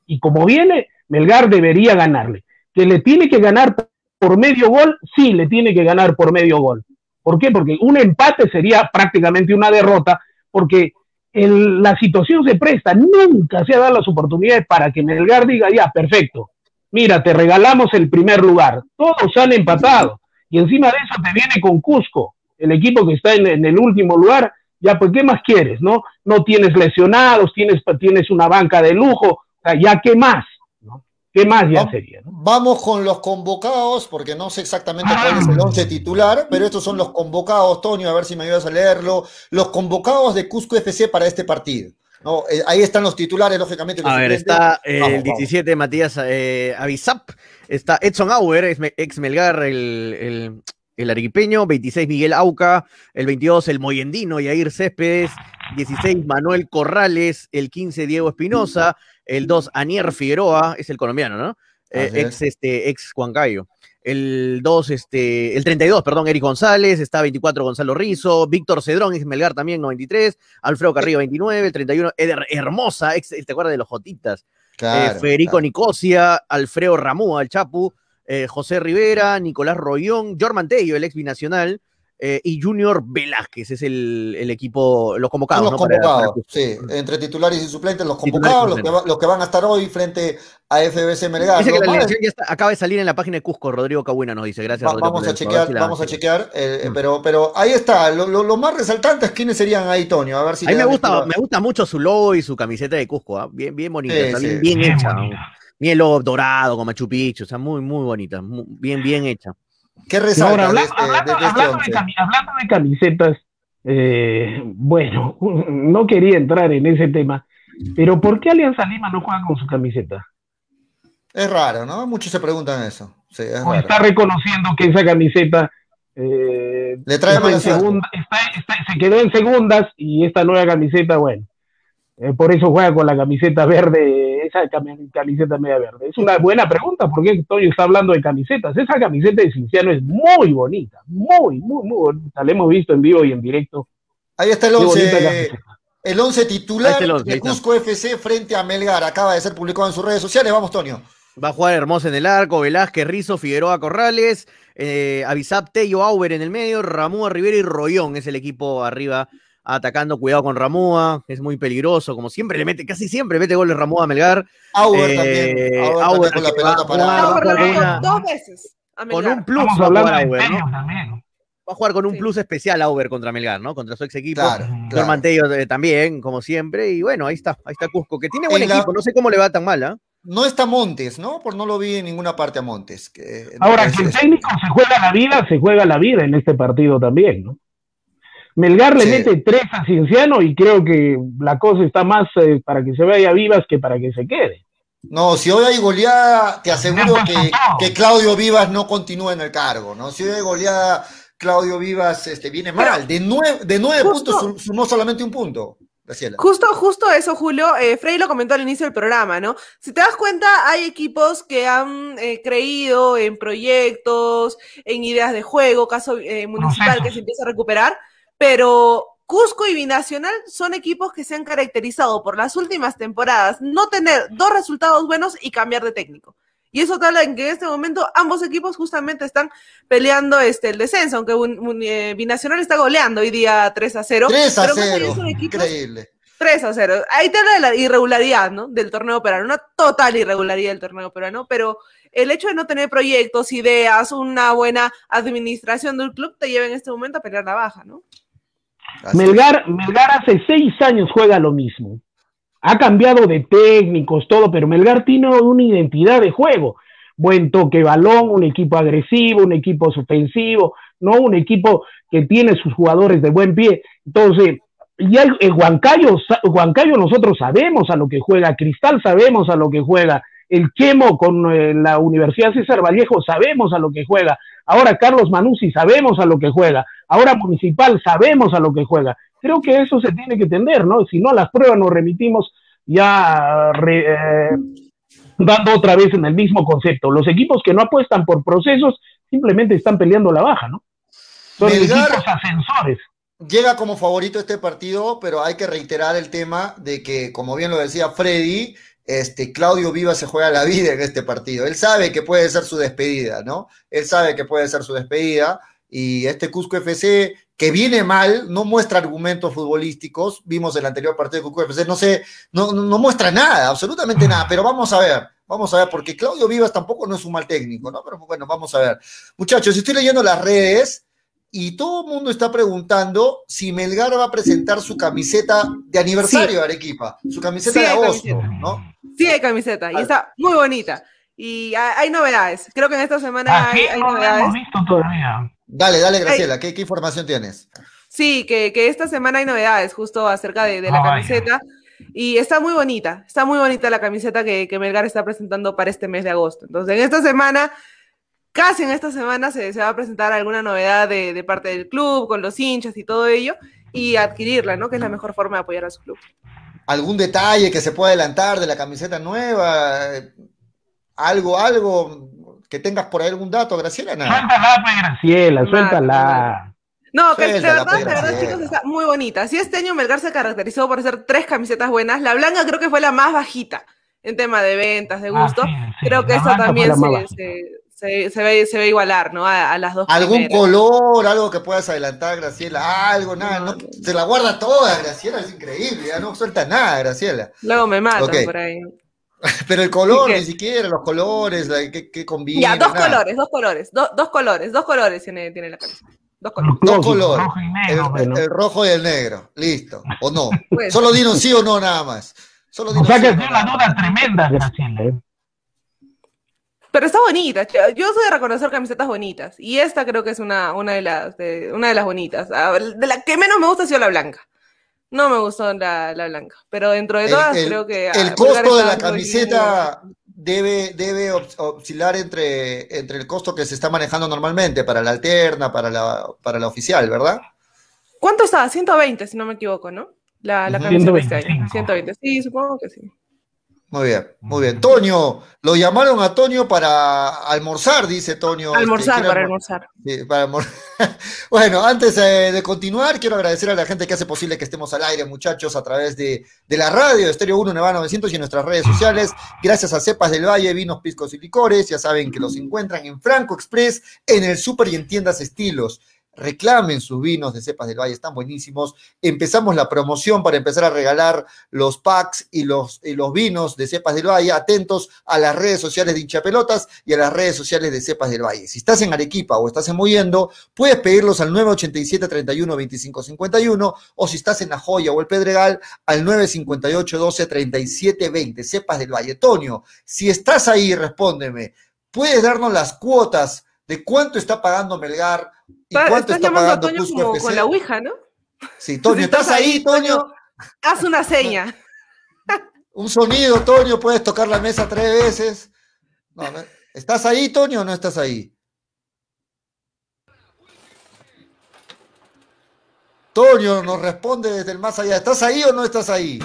Speaker 4: Y como viene, Melgar debería ganarle. Que le tiene que ganar por medio gol, sí, le tiene que ganar por medio gol. ¿Por qué? Porque un empate sería prácticamente una derrota, porque la situación se presta, nunca se ha dado las oportunidades para que Melgar diga, ya, perfecto, mira, te regalamos el primer lugar. Todos han empatado. Y encima de eso te viene con Cusco, el equipo que está en, el último lugar. Ya, pues, ¿qué más quieres? ¿No? No tienes lesionados, tienes, tienes una banca de lujo. Ya, ¿qué más? ¿Qué más ya sería?
Speaker 3: Vamos con los convocados, porque no sé exactamente cuál es el ah. once titular, pero estos son los convocados, Tonio, a ver si me ayudas a leerlo. Los convocados de Cusco FC para este partido. No, eh, ahí están los titulares, lógicamente.
Speaker 5: a ver, está el 17 Matías eh, Avisap, está Edson Auer, ex Melgar, el, el, arequipeño, 26 Miguel Auca, el 22 el Moyendino, Yair Céspedes, 16 Manuel Corrales, el 15 Diego Espinosa, el 2 Anier Figueroa, es el colombiano, ¿no? Eh, ex, este, ex Cayo el 2, este, el 32, perdón, Eric González, está 24 Gonzalo Rizo, Víctor Cedrón, ex Melgar también, 93, Alfredo Carrillo, 29, el 31, Eder Hermosa, ex, ¿te acuerdas de los Jotitas? Eh, Federico Nicosia, Alfredo Ramúa, el Chapu, eh, José Rivera, Nicolás Rollón, Jorman Tello, el ex binacional, eh, y Junior Velázquez es el, equipo, los convocados.
Speaker 3: los convocados, sí, entre titulares y suplentes, los convocados, los que, van a estar hoy frente a FBC Melgar.
Speaker 5: Dice que la alineación ya acaba de salir en la página de Cusco, Rodrigo Cabuena nos dice, gracias. Rodrigo,
Speaker 3: vamos, a chequear, vamos a chequear, eh, mm. pero, pero ahí está, lo, más resaltante es quiénes serían ahí, Tonio, a ver si...
Speaker 5: A mí me gusta, me gusta mucho su logo y su camiseta de Cusco, ¿ah? bien, bien bonita, bien, hecha. Bien logo dorado, con Machu Picchu, o sea, muy, muy bonita, bien, bien hecha.
Speaker 3: ¿Qué resalta
Speaker 4: hablando, de, camisetas, eh, bueno, no quería entrar en ese tema, pero ¿por qué Alianza Lima no juega con su camiseta?
Speaker 3: Es raro, ¿no? Muchos se preguntan eso.
Speaker 4: está reconociendo que esa camiseta eh,
Speaker 3: Le trae
Speaker 4: segunda, se quedó en segundas y esta nueva camiseta, bueno, eh, por eso juega con la camiseta verde, esa camiseta media verde. Es una buena pregunta, porque Toño está hablando de camisetas. Esa camiseta de Cinciano es muy bonita, muy, muy, muy bonita. La hemos visto en vivo y en directo.
Speaker 3: Ahí está el 11. El 11 titular de Cusco FC frente a Melgar. Acaba de ser publicado en sus redes sociales. Vamos, Toño.
Speaker 5: Va a jugar Hermoso en el arco, Velázquez, Rizo, Figueroa, Corrales, eh, Avisap, Tello, Auber en el medio, Ramúa, Rivera y Rollón es el equipo arriba atacando, cuidado con Ramúa, es muy peligroso, como siempre le mete, casi siempre mete goles Ramúa a Melgar.
Speaker 3: Auber eh, también, Auber, con la pelota
Speaker 7: para dos veces.
Speaker 5: Con un plus va a jugar Auber, ¿no? Va a jugar con un plus especial Auber contra Melgar, ¿no? Contra su ex equipo. Claro, claro. Eh, también, como siempre. Y bueno, ahí está, ahí está Cusco, que tiene buen equipo, no sé cómo le va tan mal, ¿ah?
Speaker 3: No está Montes, ¿no? Por no lo vi en ninguna parte a Montes. Que,
Speaker 4: Ahora, que el técnico se juega la vida, se juega la vida en este partido también, ¿no? Melgar le mete tres a Cienciano y creo que la cosa está más eh, para que se vaya vivas que para que se quede.
Speaker 3: No, si hoy hay goleada, te aseguro que, Claudio Vivas no continúa en el cargo, ¿no? Si hoy hay goleada, Claudio Vivas este, viene mal. De nueve, de nueve puntos sumó solamente un punto.
Speaker 7: Justo, justo eso, Julio. Eh, Frey lo comentó al inicio del programa, ¿no? Si te das cuenta, hay equipos que han eh, creído en proyectos, en ideas de juego, caso eh, municipal que se empieza a recuperar, pero Cusco y Binacional son equipos que se han caracterizado por las últimas temporadas no tener dos resultados buenos y cambiar de técnico. Y eso tal en que en este momento ambos equipos justamente están peleando este, el descenso, aunque eh, Binacional está goleando hoy día 3 a 0.
Speaker 3: 3 a 0, increíble.
Speaker 7: 3 a 0. Ahí te habla de la irregularidad, ¿no? Del torneo peruano, una total irregularidad del torneo peruano, pero el hecho de no tener proyectos, ideas, una buena administración del club te lleva en este momento a pelear la baja, ¿no?
Speaker 4: Melgar, Melgar hace seis años juega lo mismo. Ha cambiado de técnicos, todo, pero Melgar tiene una identidad de juego. Buen toque balón, un equipo agresivo, un equipo ofensivo, ¿no? Un equipo que tiene sus jugadores de buen pie. Entonces, y el, el Huancayo, Huancayo nosotros sabemos a lo que juega, Cristal sabemos a lo que juega, el Chemo con eh, la Universidad César Vallejo sabemos a lo que juega, ahora Carlos Manuzzi sabemos a lo que juega, ahora Municipal sabemos a lo que juega. Creo que eso se tiene que entender, ¿no? Si no, las pruebas nos remitimos ya eh, dando otra vez en el mismo concepto. Los equipos que no apuestan por procesos simplemente están peleando la baja, ¿no? Son
Speaker 3: Melgar-
Speaker 4: equipos ascensores.
Speaker 3: Llega como favorito este partido, pero hay que reiterar el tema de que, como bien lo decía Freddy, este, Claudio Viva se juega la vida en este partido. Él sabe que puede ser su despedida, ¿no? Él sabe que puede ser su despedida. Y este Cusco FC, que viene mal, no muestra argumentos futbolísticos. Vimos el anterior partido de Cusco FC, no sé, no, no, no muestra nada, absolutamente nada. Pero vamos a ver, vamos a ver, porque Claudio Vivas tampoco no es un mal técnico, ¿no? Pero bueno, vamos a ver. Muchachos, estoy leyendo las redes y todo el mundo está preguntando si Melgar va a presentar su camiseta de aniversario de Arequipa, su camiseta
Speaker 7: Sí,
Speaker 3: de
Speaker 7: hay
Speaker 3: agosto,
Speaker 7: camiseta.
Speaker 3: ¿no?
Speaker 7: Sí hay camiseta y está muy bonita. Y ha- hay novedades. Creo que en esta semana
Speaker 4: Así
Speaker 7: hay, hay
Speaker 4: no lo
Speaker 7: novedades.
Speaker 4: hemos visto todavía.
Speaker 3: Dale, dale, Graciela, ¿qué, qué información tienes?
Speaker 7: Sí, que, que esta semana hay novedades justo acerca de, de la camiseta. Y está muy bonita, está muy bonita la camiseta que, que Melgar está presentando para este mes de agosto. Entonces, en esta semana, casi en esta semana, se, se va a presentar alguna novedad de, de parte del club, con los hinchas y todo ello, y adquirirla, ¿no? Que es la mejor forma de apoyar a su club.
Speaker 3: ¿Algún detalle que se pueda adelantar de la camiseta nueva? ¿Algo, algo que tengas por ahí algún dato, Graciela? Nada.
Speaker 4: Suéltala, pues, Graciela, suéltala.
Speaker 7: No, que de
Speaker 3: Suéltala,
Speaker 7: verdad,
Speaker 3: pues,
Speaker 7: de verdad,
Speaker 3: Graciela.
Speaker 7: chicos, está muy bonita. Si este año Melgar se caracterizó por hacer tres camisetas buenas, la blanca creo que fue la más bajita en tema de ventas, de
Speaker 4: Ah,
Speaker 7: gusto.
Speaker 4: sí, sí,
Speaker 7: creo que esta
Speaker 4: fue
Speaker 7: también se, se, se, se ve, se ve igualar, ¿no? A, a las dos
Speaker 3: ¿Algún
Speaker 7: primeras.
Speaker 3: color, algo que puedas adelantar, Graciela? Algo, nada, no, se la guarda toda, Graciela, es increíble, ya no suelta nada, Graciela.
Speaker 7: Luego me matan por ahí.
Speaker 3: Pero el color, ni siquiera, los colores, la, que, que combina.
Speaker 7: Ya, dos
Speaker 3: nada.
Speaker 7: colores, dos colores, do- dos colores, dos colores tiene, tiene la camisa. Dos colores.
Speaker 3: Dos colores.
Speaker 4: rojo y
Speaker 3: El,
Speaker 4: negro, bueno.
Speaker 3: el rojo y el negro, listo, o no.
Speaker 7: Pues,
Speaker 3: Solo dinos sí o no nada más. Solo
Speaker 4: O sea
Speaker 3: sí
Speaker 4: que es una duda tremenda, Graciela. ¿eh?
Speaker 7: Pero está bonita. Yo soy de reconocer camisetas bonitas. Y esta creo que es una, una, de, las, de, una de las bonitas. A ver, De la que menos me gusta ha sido la blanca. No me gustó la, la blanca. Pero dentro de todas
Speaker 3: el-
Speaker 7: creo que...
Speaker 3: El costo de la camiseta debe, debe os- oscilar entre, entre el costo que se está manejando normalmente para la alterna, para la, para la oficial, ¿verdad?
Speaker 7: ¿Cuánto está? 120, si no me equivoco, ¿no? La, camiseta de este año.
Speaker 4: 125.
Speaker 7: 120, sí, supongo que sí.
Speaker 3: Muy bien, muy bien. Toño, lo llamaron a Toño para almorzar, dice Toño. este,
Speaker 7: Almorzar, para
Speaker 3: almor-
Speaker 7: almorzar.
Speaker 3: Sí, para almor- bueno, antes eh, de continuar, quiero agradecer a la gente que hace posible que estemos al aire, muchachos, a través de, de la radio, de Estéreo 1 Nevada 900 y en nuestras redes sociales. Gracias a Cepas del Valle, Vinos, Piscos y Licores. Ya saben que los encuentran en Franco Express, en el Super y en tiendas estilos. Reclamen sus vinos de Cepas del Valle, están buenísimos. Empezamos la promoción para empezar a regalar los packs y los, y los vinos de Cepas del Valle. Atentos a las redes sociales de Hinchapelotas y a las redes sociales de Cepas del Valle. Si estás en Arequipa o estás en Mollendo, puedes pedirlos al 987 31 25 51 o si estás en La Joya o el Pedregal al 958 12 37 20. Cepas del Valle. Tonio, si estás ahí, respóndeme. ¿Puedes darnos las cuotas de cuánto está pagando Melgar y cuánto
Speaker 7: Estás
Speaker 3: está
Speaker 7: llamando a Toño como con la Ouija, ¿no?
Speaker 3: Sí, Toño,
Speaker 7: Si
Speaker 3: ¿estás ahí, Toño?
Speaker 7: Haz una seña.
Speaker 3: Un sonido, Toño, puedes tocar la mesa tres veces. No, no. ¿Estás ahí, Toño, o no estás ahí? Toño nos responde desde el más allá. ¿Estás ahí o no estás ahí?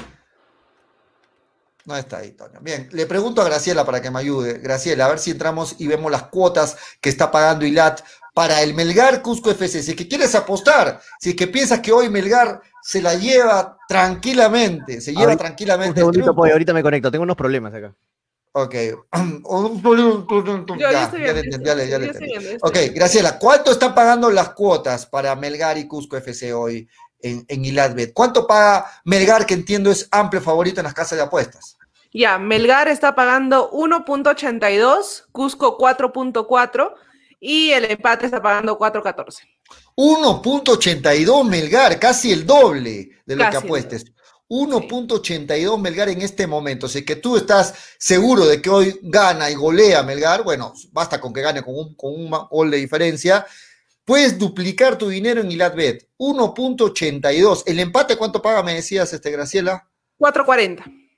Speaker 3: No está ahí, Toño. Bien, le pregunto a Graciela para que me ayude. Graciela, a ver si entramos y vemos las cuotas que está pagando ILAT para el Melgar Cusco FC. Si es que quieres apostar, si es que piensas que hoy Melgar se la lleva tranquilamente, se lleva
Speaker 5: Ahorita-
Speaker 3: tranquilamente
Speaker 5: Un segundito. Pollo, ahorita me conecto. Tengo unos problemas acá.
Speaker 3: Ok.
Speaker 7: Yo,
Speaker 3: ya,
Speaker 7: yo estoy
Speaker 3: ya le ya le- ya le entendí. Ok. Graciela, ¿cuánto están pagando las cuotas para Melgar y Cusco FC hoy en, en Ilatbet? ¿Cuánto paga Melgar, que entiendo es amplio favorito en las casas de apuestas?
Speaker 7: Ya, Melgar está pagando 1.82, Cusco 4.4 y el empate está pagando 4.14.
Speaker 3: 1.82 Melgar, casi el doble de lo
Speaker 7: Casi
Speaker 3: que apuestes. 1.82 Melgar en este momento. Si es que tú estás seguro de que hoy gana y golea Melgar, bueno, basta con que gane con un, con un gol de diferencia. Puedes duplicar tu dinero en Ilatbet. 1.82. ¿El empate cuánto paga, me decías, este, Graciela?
Speaker 7: 4.40.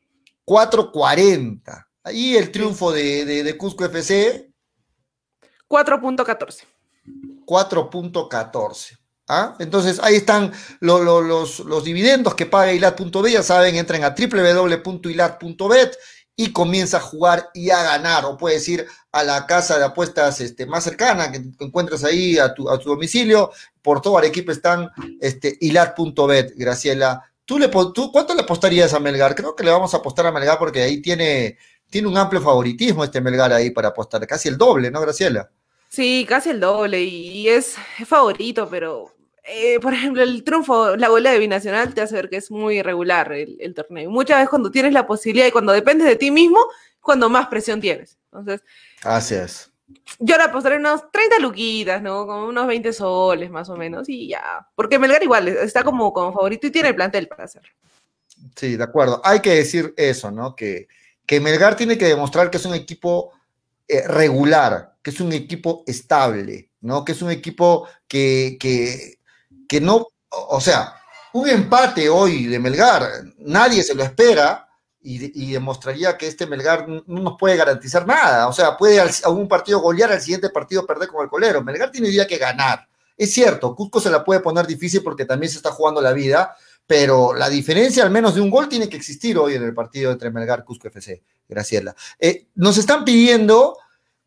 Speaker 3: 4.40. Ahí el triunfo de, de, de Cusco FC,
Speaker 7: 4.14.
Speaker 3: 4.14. ¿Ah? Entonces ahí están lo- lo- los, los dividendos que paga Ilat.bet, ya saben, entren a www.ilat.bet y comienza a jugar y a ganar. O puedes ir a la casa de apuestas este, más cercana que encuentres ahí a tu, a tu domicilio. Por todo Arequipa están este, hilar.bet, Graciela. ¿Tú le, tú, ¿Cuánto le apostarías a Melgar? Creo que le vamos a apostar a Melgar porque ahí tiene, tiene un amplio favoritismo este Melgar ahí para apostar. Casi el doble, ¿no, Graciela?
Speaker 7: Sí, casi el doble y, es, es favorito, pero eh, por ejemplo, el triunfo, la goleada de Binacional te hace ver que es muy irregular el, el, torneo. Muchas veces cuando tienes la posibilidad y cuando dependes de ti mismo, cuando más presión tienes. Entonces,
Speaker 3: así es.
Speaker 7: Yo le apostaré unos 30 luquitas, ¿no? Como unos 20 soles más o menos y ya. Porque Melgar igual está como, como favorito y tiene el plantel para hacerlo.
Speaker 3: Sí, de acuerdo. Hay que decir eso, ¿no? Que, que Melgar tiene que demostrar que es un equipo eh, regular, que es un equipo estable, ¿no? Que es un equipo que, que que no, o sea, un empate hoy de Melgar, nadie se lo espera y, demostraría que este Melgar no nos puede garantizar nada. O sea, puede a un partido golear, al siguiente partido perder con el colero. Melgar tiene día que ganar. Es cierto, Cusco se la puede poner difícil porque también se está jugando la vida, pero la diferencia al menos de un gol tiene que existir hoy en el partido entre Melgar Cusco FC. Graciela. Eh, nos están pidiendo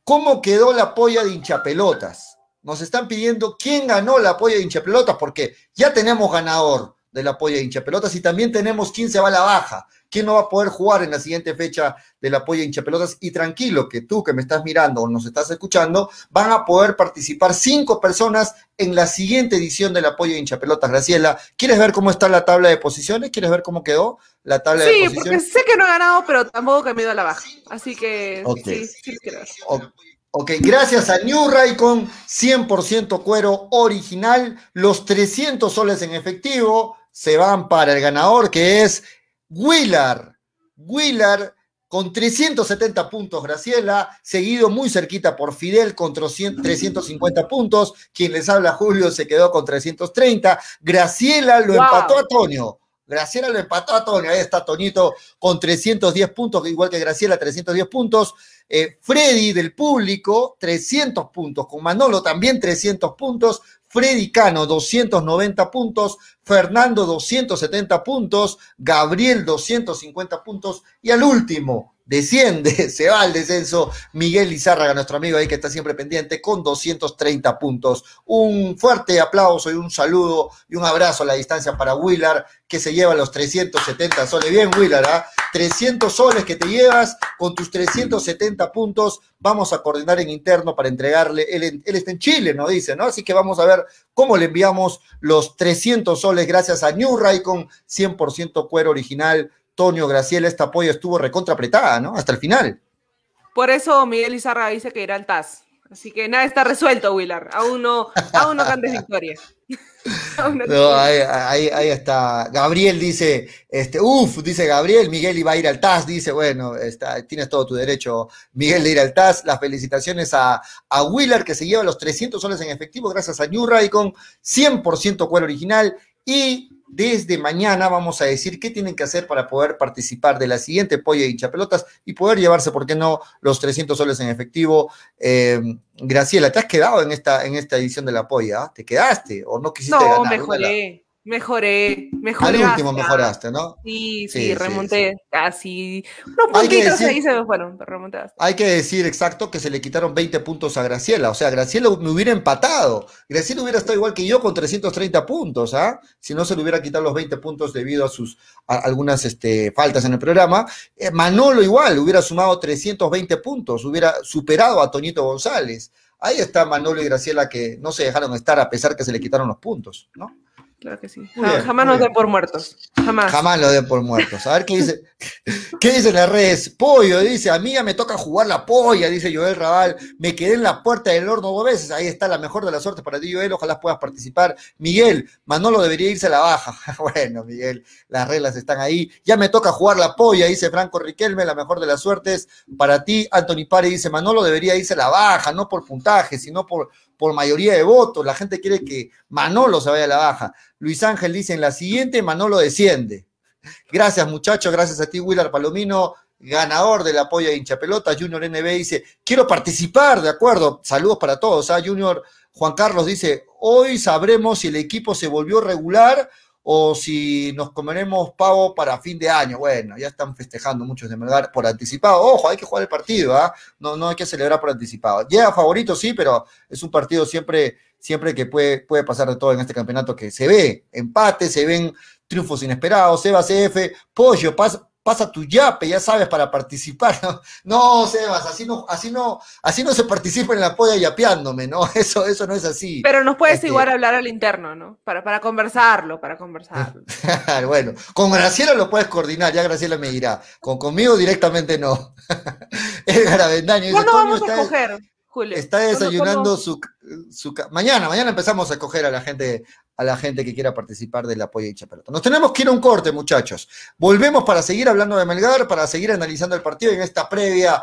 Speaker 3: cómo quedó la polla de hinchapelotas nos están pidiendo quién ganó la polla de hinchapelotas, porque ya tenemos ganador de la polla de hinchapelotas y también tenemos quién se va a la baja, quién no va a poder jugar en la siguiente fecha de la polla de hinchapelotas. Y tranquilo, que tú que me estás mirando o nos estás escuchando, van a poder participar cinco personas en la siguiente edición de la polla de hinchapelotas. Graciela, ¿quieres ver cómo está la tabla de posiciones? ¿Quieres ver cómo quedó la tabla de posiciones?
Speaker 7: Sí, porque sé que no he ganado, pero tampoco he ido a la baja. Así que sí, sí, quiero ver.
Speaker 3: Ok, gracias a New Raycon, 100% cuero original, los 300 soles en efectivo se van para el ganador que es Willard. Willard con 370 puntos, Graciela, seguido muy cerquita por Fidel con 350 puntos. Quien les habla, Julio, se quedó con 330. Graciela lo empató a Tonio. Graciela lo empató a Tonio. Ahí está Toñito con 310 puntos, igual que Graciela, 310 puntos. Eh, Freddy del público, 300 puntos. Con Manolo también 300 puntos. Freddy Cano, 290 puntos. Fernando, 270 puntos. Gabriel, 250 puntos. Y al último, desciende, se va al descenso Miguel Lizárraga, nuestro amigo ahí que está siempre pendiente, con 230 puntos. Un fuerte aplauso y un saludo y un abrazo a la distancia para Willard, que se lleva los 370 soles. Bien, Willard, ¿ah? 300 soles que te llevas con tus 370 puntos. Vamos a coordinar en interno para entregarle. Él, está en Chile, ¿no? Dice, ¿no? Así que vamos a ver cómo le enviamos los 300 soles gracias a New Raycon, 100% cuero original Tonio, Graciela, esta apoyo estuvo recontra apretada, ¿no? Hasta el final.
Speaker 7: Por eso Miguel Izarra dice que irá al TAS. Así que nada está resuelto, Willard. Aún no, aún no cantes victoria.
Speaker 3: no, ahí, está. Gabriel dice, este, uff, dice Gabriel, Miguel iba a ir al TAS, dice, bueno, está, tienes todo tu derecho, Miguel, de ir al TAS. Las felicitaciones a, a Willard, que se lleva los 300 soles en efectivo, gracias a New Raycon, 100% cuero original. Y desde mañana vamos a decir qué tienen que hacer para poder participar de la siguiente polla de hinchapelotas y poder llevarse, ¿por qué no?, los 300 soles en efectivo. Eh, Graciela, ¿te has quedado en esta, en esta edición de la polla? ¿Te quedaste o no quisiste
Speaker 7: no,
Speaker 3: ganar?
Speaker 7: mejoré. Mejoré, mejoré.
Speaker 3: Al último mejoraste, ¿no?
Speaker 7: Sí, sí, remonté casi. Unos puntitos ahí se me fueron, pero remonté
Speaker 3: Hay que decir exacto que se le quitaron 20 puntos a Graciela. O sea, Graciela me hubiera empatado. Graciela hubiera estado igual que yo con 330 puntos, ¿ah? Si no se le hubiera quitado los 20 puntos debido a sus algunas este, faltas en el programa. Eh, Manolo igual hubiera sumado 320 puntos, hubiera superado a Toñito González. Ahí está Manolo y Graciela que no se dejaron estar a pesar que se le quitaron los puntos, ¿no?
Speaker 7: Claro que sí. jamás nos den por muertos. Jamás.
Speaker 3: Jamás lo den por muertos. A ver qué dice. ¿Qué dice las redes? Pollo, dice, a mí ya me toca jugar la polla, dice Joel Raval. Me quedé en la puerta del horno dos veces. Ahí está la mejor de la suerte para ti, Joel. Ojalá puedas participar. Miguel, Manolo debería irse a la baja. bueno, Miguel, las reglas están ahí. Ya me toca jugar la polla, dice Franco Riquelme. La mejor de las suertes para ti. Anthony Pare dice, Manolo debería irse a la baja, no por puntaje, sino por, por mayoría de votos. La gente quiere que Manolo se vaya a la baja. Luis Ángel dice, en la siguiente Manolo desciende. Gracias muchachos, gracias a ti Willard Palomino, ganador del apoyo de hincha pelota. Junior NB dice, quiero participar, de acuerdo. Saludos para todos. ¿ah? Junior Juan Carlos dice, hoy sabremos si el equipo se volvió regular o si nos comeremos pavo para fin de año. Bueno, ya están festejando muchos de Melgar por anticipado. Ojo, hay que jugar el partido, ¿ah? No, no hay que celebrar por anticipado. Llega favorito, sí, pero es un partido siempre, siempre que puede, puede pasar de todo en este campeonato que se ve empate, se ven triunfos inesperados, Seba CF, Pollo, pasa, pasa tu yape, ya sabes, para participar. No, no Sebas, así no, así no, así no se participa en la polla yapeándome, ¿no? Eso, eso no es así.
Speaker 7: Pero nos puedes
Speaker 3: Este-
Speaker 7: igual hablar al interno, ¿no? Para, para conversarlo, para conversarlo.
Speaker 3: bueno, con Graciela lo puedes coordinar, ya Graciela me dirá. Con, conmigo directamente no. Edgar Avendaño
Speaker 7: ¿Cuándo
Speaker 3: "Toño
Speaker 7: vamos a escoger, Julio?
Speaker 3: Está
Speaker 7: ¿Cuándo-
Speaker 3: desayunando su, su mañana, mañana empezamos a escoger a la gente, a la gente que quiera participar del apoyo hincha pelota. Nos tenemos que ir a un corte, muchachos. Volvemos para seguir hablando de Melgar, para seguir analizando el partido en esta previa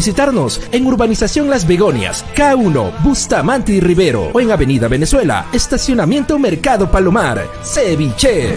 Speaker 8: visitarnos en Urbanización Las Begonias, K1, Bustamante y Rivero, o en Avenida Venezuela, Estacionamiento Mercado Palomar, Ceviche.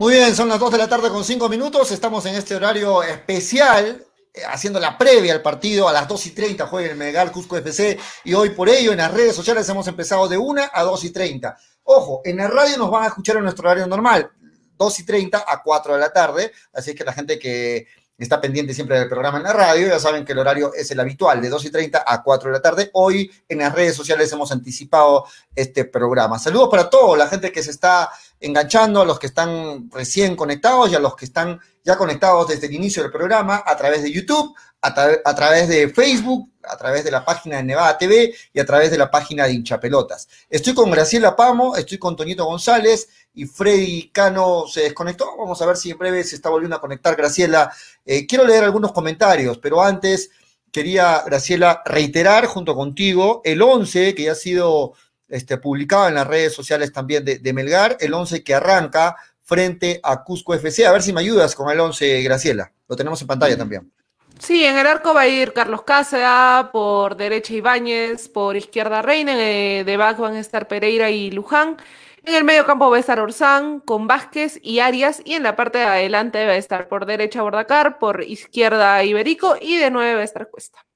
Speaker 3: Muy bien, son las 2 de la tarde con 5 minutos. Estamos en este horario especial, eh, haciendo la previa al partido. A las 2 y 30 juega el Megal Cusco FC. Y hoy por ello en las redes sociales hemos empezado de 1 a 2 y 30. Ojo, en la radio nos van a escuchar en nuestro horario normal, 2 y 30 a 4 de la tarde. Así que la gente que está pendiente siempre del programa en la radio, ya saben que el horario es el habitual, de 2 y 30 a 4 de la tarde. Hoy en las redes sociales hemos anticipado este programa. Saludos para todos, la gente que se está enganchando, a los que están recién conectados y a los que están ya conectados desde el inicio del programa a través de YouTube, a, tra- a través de Facebook, a través de la página de Nevada TV y a través de la página de Hinchapelotas. Estoy con Graciela Pamo, estoy con Toñito González y Freddy Cano se desconectó. Vamos a ver si en breve se está volviendo a conectar Graciela. Eh, quiero leer algunos comentarios, pero antes quería, Graciela, reiterar junto contigo el 11 que ya ha sido este, publicado en las redes sociales también de, de Melgar, el 11 que arranca frente a Cusco FC. A ver si me ayudas con el 11, Graciela. Lo tenemos en pantalla también.
Speaker 7: Sí, en el arco va a ir Carlos Cáceres, por derecha Ibáñez, por izquierda Reina, eh, de back van a estar Pereira y Luján. En el medio campo va a estar Orsán con Vázquez y Arias y en la parte de adelante va a estar por derecha Bordacar, por izquierda Iberico y de nueve va a estar Cuesta.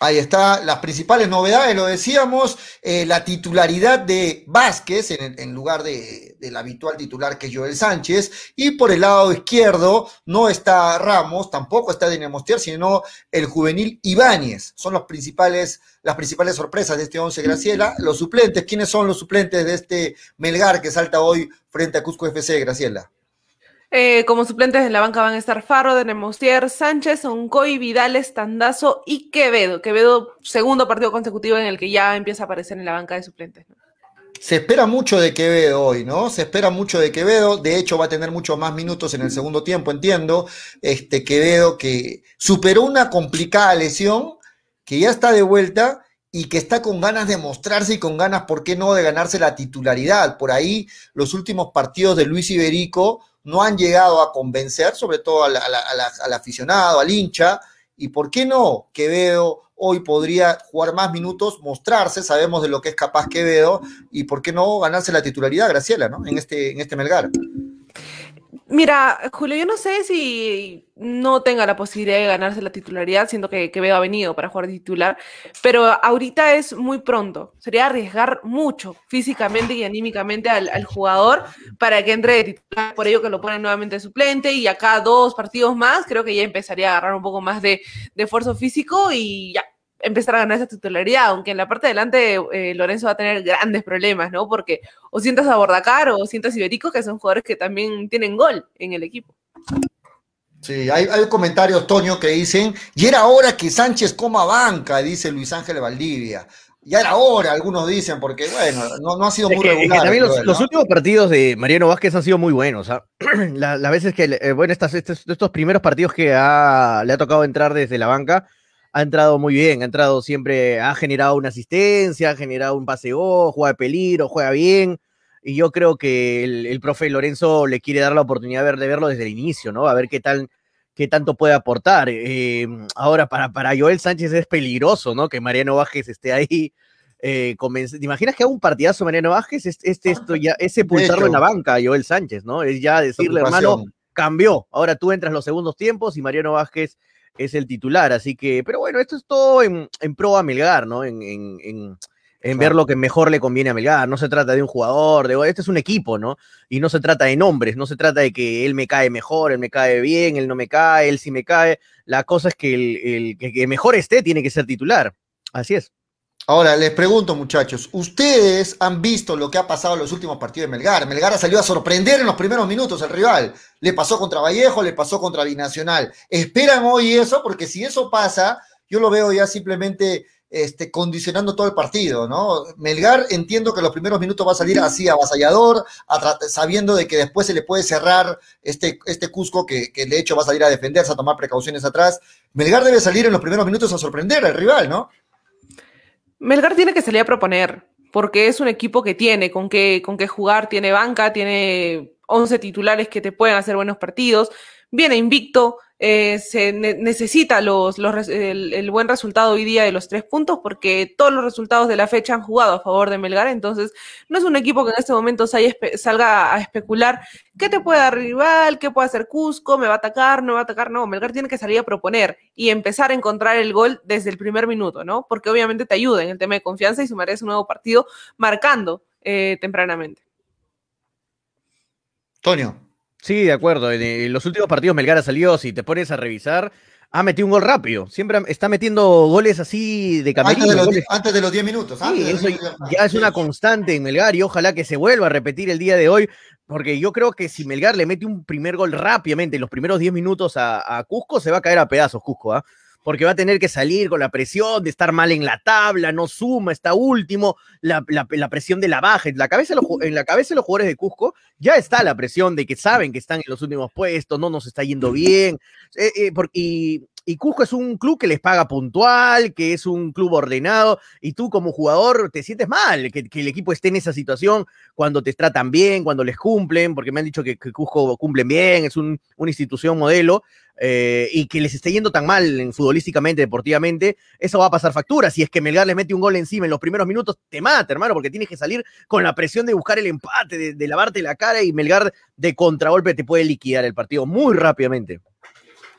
Speaker 3: Ahí está, las principales novedades, lo decíamos, eh, la titularidad de Vázquez en, en lugar de, del habitual titular que es Joel Sánchez, y por el lado izquierdo no está Ramos, tampoco está Dinemostier, sino el juvenil Ibáñez. Son los principales, las principales sorpresas de este 11 Graciela. Los suplentes, ¿quiénes son los suplentes de este Melgar que salta hoy frente a Cusco FC, Graciela?
Speaker 7: Eh, como suplentes en la banca van a estar Farro, de Nemostier, Sánchez, Oncoy, Vidal, Estandazo y Quevedo. Quevedo, segundo partido consecutivo en el que ya empieza a aparecer en la banca de suplentes.
Speaker 3: Se espera mucho de Quevedo hoy, ¿no? Se espera mucho de Quevedo. De hecho, va a tener muchos más minutos en el segundo tiempo, entiendo. Este Quevedo que superó una complicada lesión, que ya está de vuelta y que está con ganas de mostrarse y con ganas, ¿por qué no?, de ganarse la titularidad. Por ahí, los últimos partidos de Luis Iberico no han llegado a convencer, sobre todo al, aficionado, al hincha, y por qué no, Quevedo hoy podría jugar más minutos, mostrarse, sabemos de lo que es capaz Quevedo, y por qué no ganarse la titularidad, Graciela, ¿no? En este, en este Melgar.
Speaker 7: Mira, Julio, yo no sé si no tenga la posibilidad de ganarse la titularidad, siendo que Quevedo ha venido para jugar titular, pero ahorita es muy pronto. Sería arriesgar mucho físicamente y anímicamente al, jugador para que entre de titular, por ello que lo ponen nuevamente de suplente y acá dos partidos más, creo que ya empezaría a agarrar un poco más de, de esfuerzo físico y ya, empezar a ganar esa titularidad, aunque en la parte de delante eh, Lorenzo va a tener grandes problemas, ¿no? Porque o sientas a Bordacar o sientas a Iberico, que son jugadores que también tienen gol en el equipo.
Speaker 3: Sí, hay, hay, comentarios, Toño, que dicen, y era hora que Sánchez coma banca, dice Luis Ángel Valdivia. Ya era hora, algunos dicen, porque bueno, no, no ha sido muy
Speaker 5: es que,
Speaker 3: regular.
Speaker 5: Es que también los,
Speaker 3: ¿no?
Speaker 5: los, últimos partidos de Mariano Vázquez han sido muy buenos. ¿ah? Las la veces que, eh, bueno, estas, estos, estos primeros partidos que ha, le ha tocado entrar desde la banca, ha entrado muy bien, ha entrado siempre, ha generado una asistencia, ha generado un paseo, juega de peligro, juega bien. Y yo creo que el, el, profe Lorenzo le quiere dar la oportunidad de, ver, de verlo desde el inicio, ¿no? A ver qué tal, qué tanto puede aportar. Eh, ahora, para, para Joel Sánchez es peligroso, ¿no? Que Mariano Vázquez esté ahí. Eh, ¿Te imaginas que haga un partidazo Mariano Vázquez? Este, este esto ya, es sepultarlo en la banca a Joel Sánchez, ¿no? Es ya decirle, hermano, cambió. Ahora tú entras los segundos tiempos y Mariano Vázquez es el titular. Así que, pero bueno, esto es todo en, en pro a Melgar, ¿no? En, en, en, claro. ver lo que mejor le conviene a Melgar. No se trata de un jugador, de este es un equipo, ¿no? Y no se trata de nombres, no se trata de que él me cae mejor, él me cae bien, él no me cae, él sí me cae. La cosa es que el, que mejor esté tiene que ser titular. Así es.
Speaker 3: Ahora, les pregunto, muchachos, ¿ustedes han visto lo que ha pasado en los últimos partidos de Melgar? Melgar ha salido a sorprender en los primeros minutos al rival. Le pasó contra Vallejo, le pasó contra Binacional. ¿Esperan hoy eso? Porque si eso pasa, yo lo veo ya simplemente este, condicionando todo el partido, ¿no? Melgar entiendo que los primeros minutos va a salir así avasallador, sabiendo de que después se le puede cerrar este, este Cusco que, que, de hecho va a salir a defenderse, a tomar precauciones atrás. Melgar debe salir en los primeros minutos a sorprender al rival, ¿no?
Speaker 7: Melgar tiene que salir a proponer, porque es un equipo que tiene con qué, con qué jugar, tiene banca, tiene 11 titulares que te pueden hacer buenos partidos, viene invicto, eh, se ne necesita los, los el, el, buen resultado hoy día de los tres puntos porque todos los resultados de la fecha han jugado a favor de Melgar, entonces no es un equipo que en este momento salga a especular qué te puede dar rival, qué puede hacer Cusco, me va a atacar, no me va a atacar, no, Melgar tiene que salir a proponer y empezar a encontrar el gol desde el primer minuto, ¿no? Porque obviamente te ayuda en el tema de confianza y sumarás un nuevo partido marcando eh, tempranamente.
Speaker 3: Tonio.
Speaker 5: Sí, de acuerdo. En, los últimos partidos Melgar ha salido, si te pones a revisar, ha metido un gol rápido. Siempre está metiendo goles así de camerino.
Speaker 3: Antes de los,
Speaker 5: goles.
Speaker 3: Antes de los 10 minutos.
Speaker 5: Sí, eso ya es una constante en Melgar y ojalá que se vuelva a repetir el día de hoy, porque yo creo que si Melgar le mete un primer gol rápidamente en los primeros 10 minutos a, a, Cusco, se va a caer a pedazos Cusco, ¿ah? ¿eh? Porque va a tener que salir con la presión de estar mal en la tabla, no suma, está último, la, la, la presión de la baja. En la, cabeza de los, en la cabeza de los jugadores de Cusco ya está la presión de que saben que están en los últimos puestos, no nos está yendo bien. Eh, eh, por, y, Y Cusco es un club que les paga puntual, que es un club ordenado, y tú como jugador te sientes mal que, que el equipo esté en esa situación cuando te tratan bien, cuando les cumplen, porque me han dicho que, que Cusco cumplen bien, es un- una institución modelo, eh, y que les esté yendo tan mal en, futbolísticamente, deportivamente, eso va a pasar factura. Si es que Melgar les mete un gol encima en los primeros minutos, te mata, hermano, porque tienes que salir con la presión de buscar el empate, de, de lavarte la cara y Melgar de contragolpe te puede liquidar el partido muy rápidamente.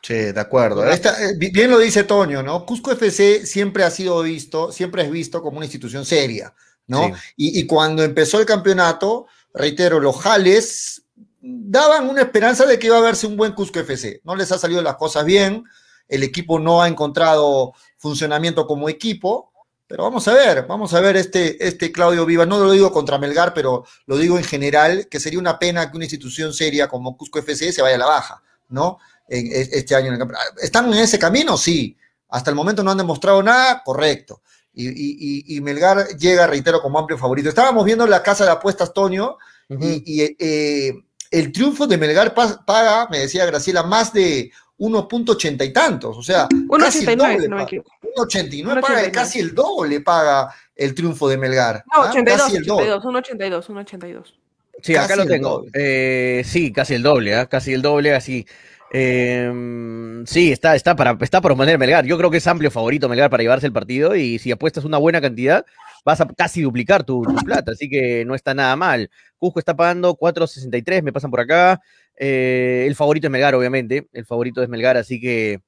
Speaker 3: Sí, de acuerdo. Esta- eh, bi- bien lo dice Toño, ¿no? Cusco FC siempre ha sido visto, siempre es visto como una institución seria, ¿no?
Speaker 5: Sí.
Speaker 3: Y, y cuando empezó el campeonato, reitero, los Jales daban una esperanza de que iba a verse un buen Cusco FC. No les ha salido las cosas bien, el equipo no ha encontrado funcionamiento como equipo, pero vamos a ver, vamos a ver este, este Claudio Viva, no lo digo contra Melgar, pero lo digo en general, que sería una pena que una institución seria como Cusco FC se vaya a la baja, ¿no? En, es- este año en el campeonato. ¿Están en ese camino? Sí. Hasta el momento no han demostrado nada, correcto. Y, y- y- y Melgar llega, reitero, como amplio favorito. Estábamos viendo la casa de apuestas, Toño, y, y, eh, el triunfo de Melgar pa- paga, me decía Graciela, más de 1.80 y tantos, o sea, casi el
Speaker 7: 1.89,
Speaker 3: doble
Speaker 7: no me
Speaker 3: paga.
Speaker 7: equivoco.
Speaker 3: 1.89 paga,
Speaker 7: 1.89.
Speaker 3: casi el doble paga el triunfo de Melgar.
Speaker 7: No,
Speaker 3: ¿ah?
Speaker 7: 82,
Speaker 3: Casi el doble.
Speaker 7: 82, 1.82, 1.82.
Speaker 5: Sí, acá
Speaker 3: Casi
Speaker 5: lo
Speaker 3: el
Speaker 5: tengo.
Speaker 3: doble.
Speaker 5: Eh, sí, casi el doble, ¿ah? casi el doble, así. Eh, sí, está, está para, está por poner Melgar. Yo creo que es amplio favorito Melgar para llevarse el partido y si apuestas una buena cantidad, vas a casi duplicar tu, tu plata, así que no está nada mal. Cusco está pagando 4.63, me pasan por acá. Eh, el favorito es Melgar, obviamente. El favorito es Melgar, así que,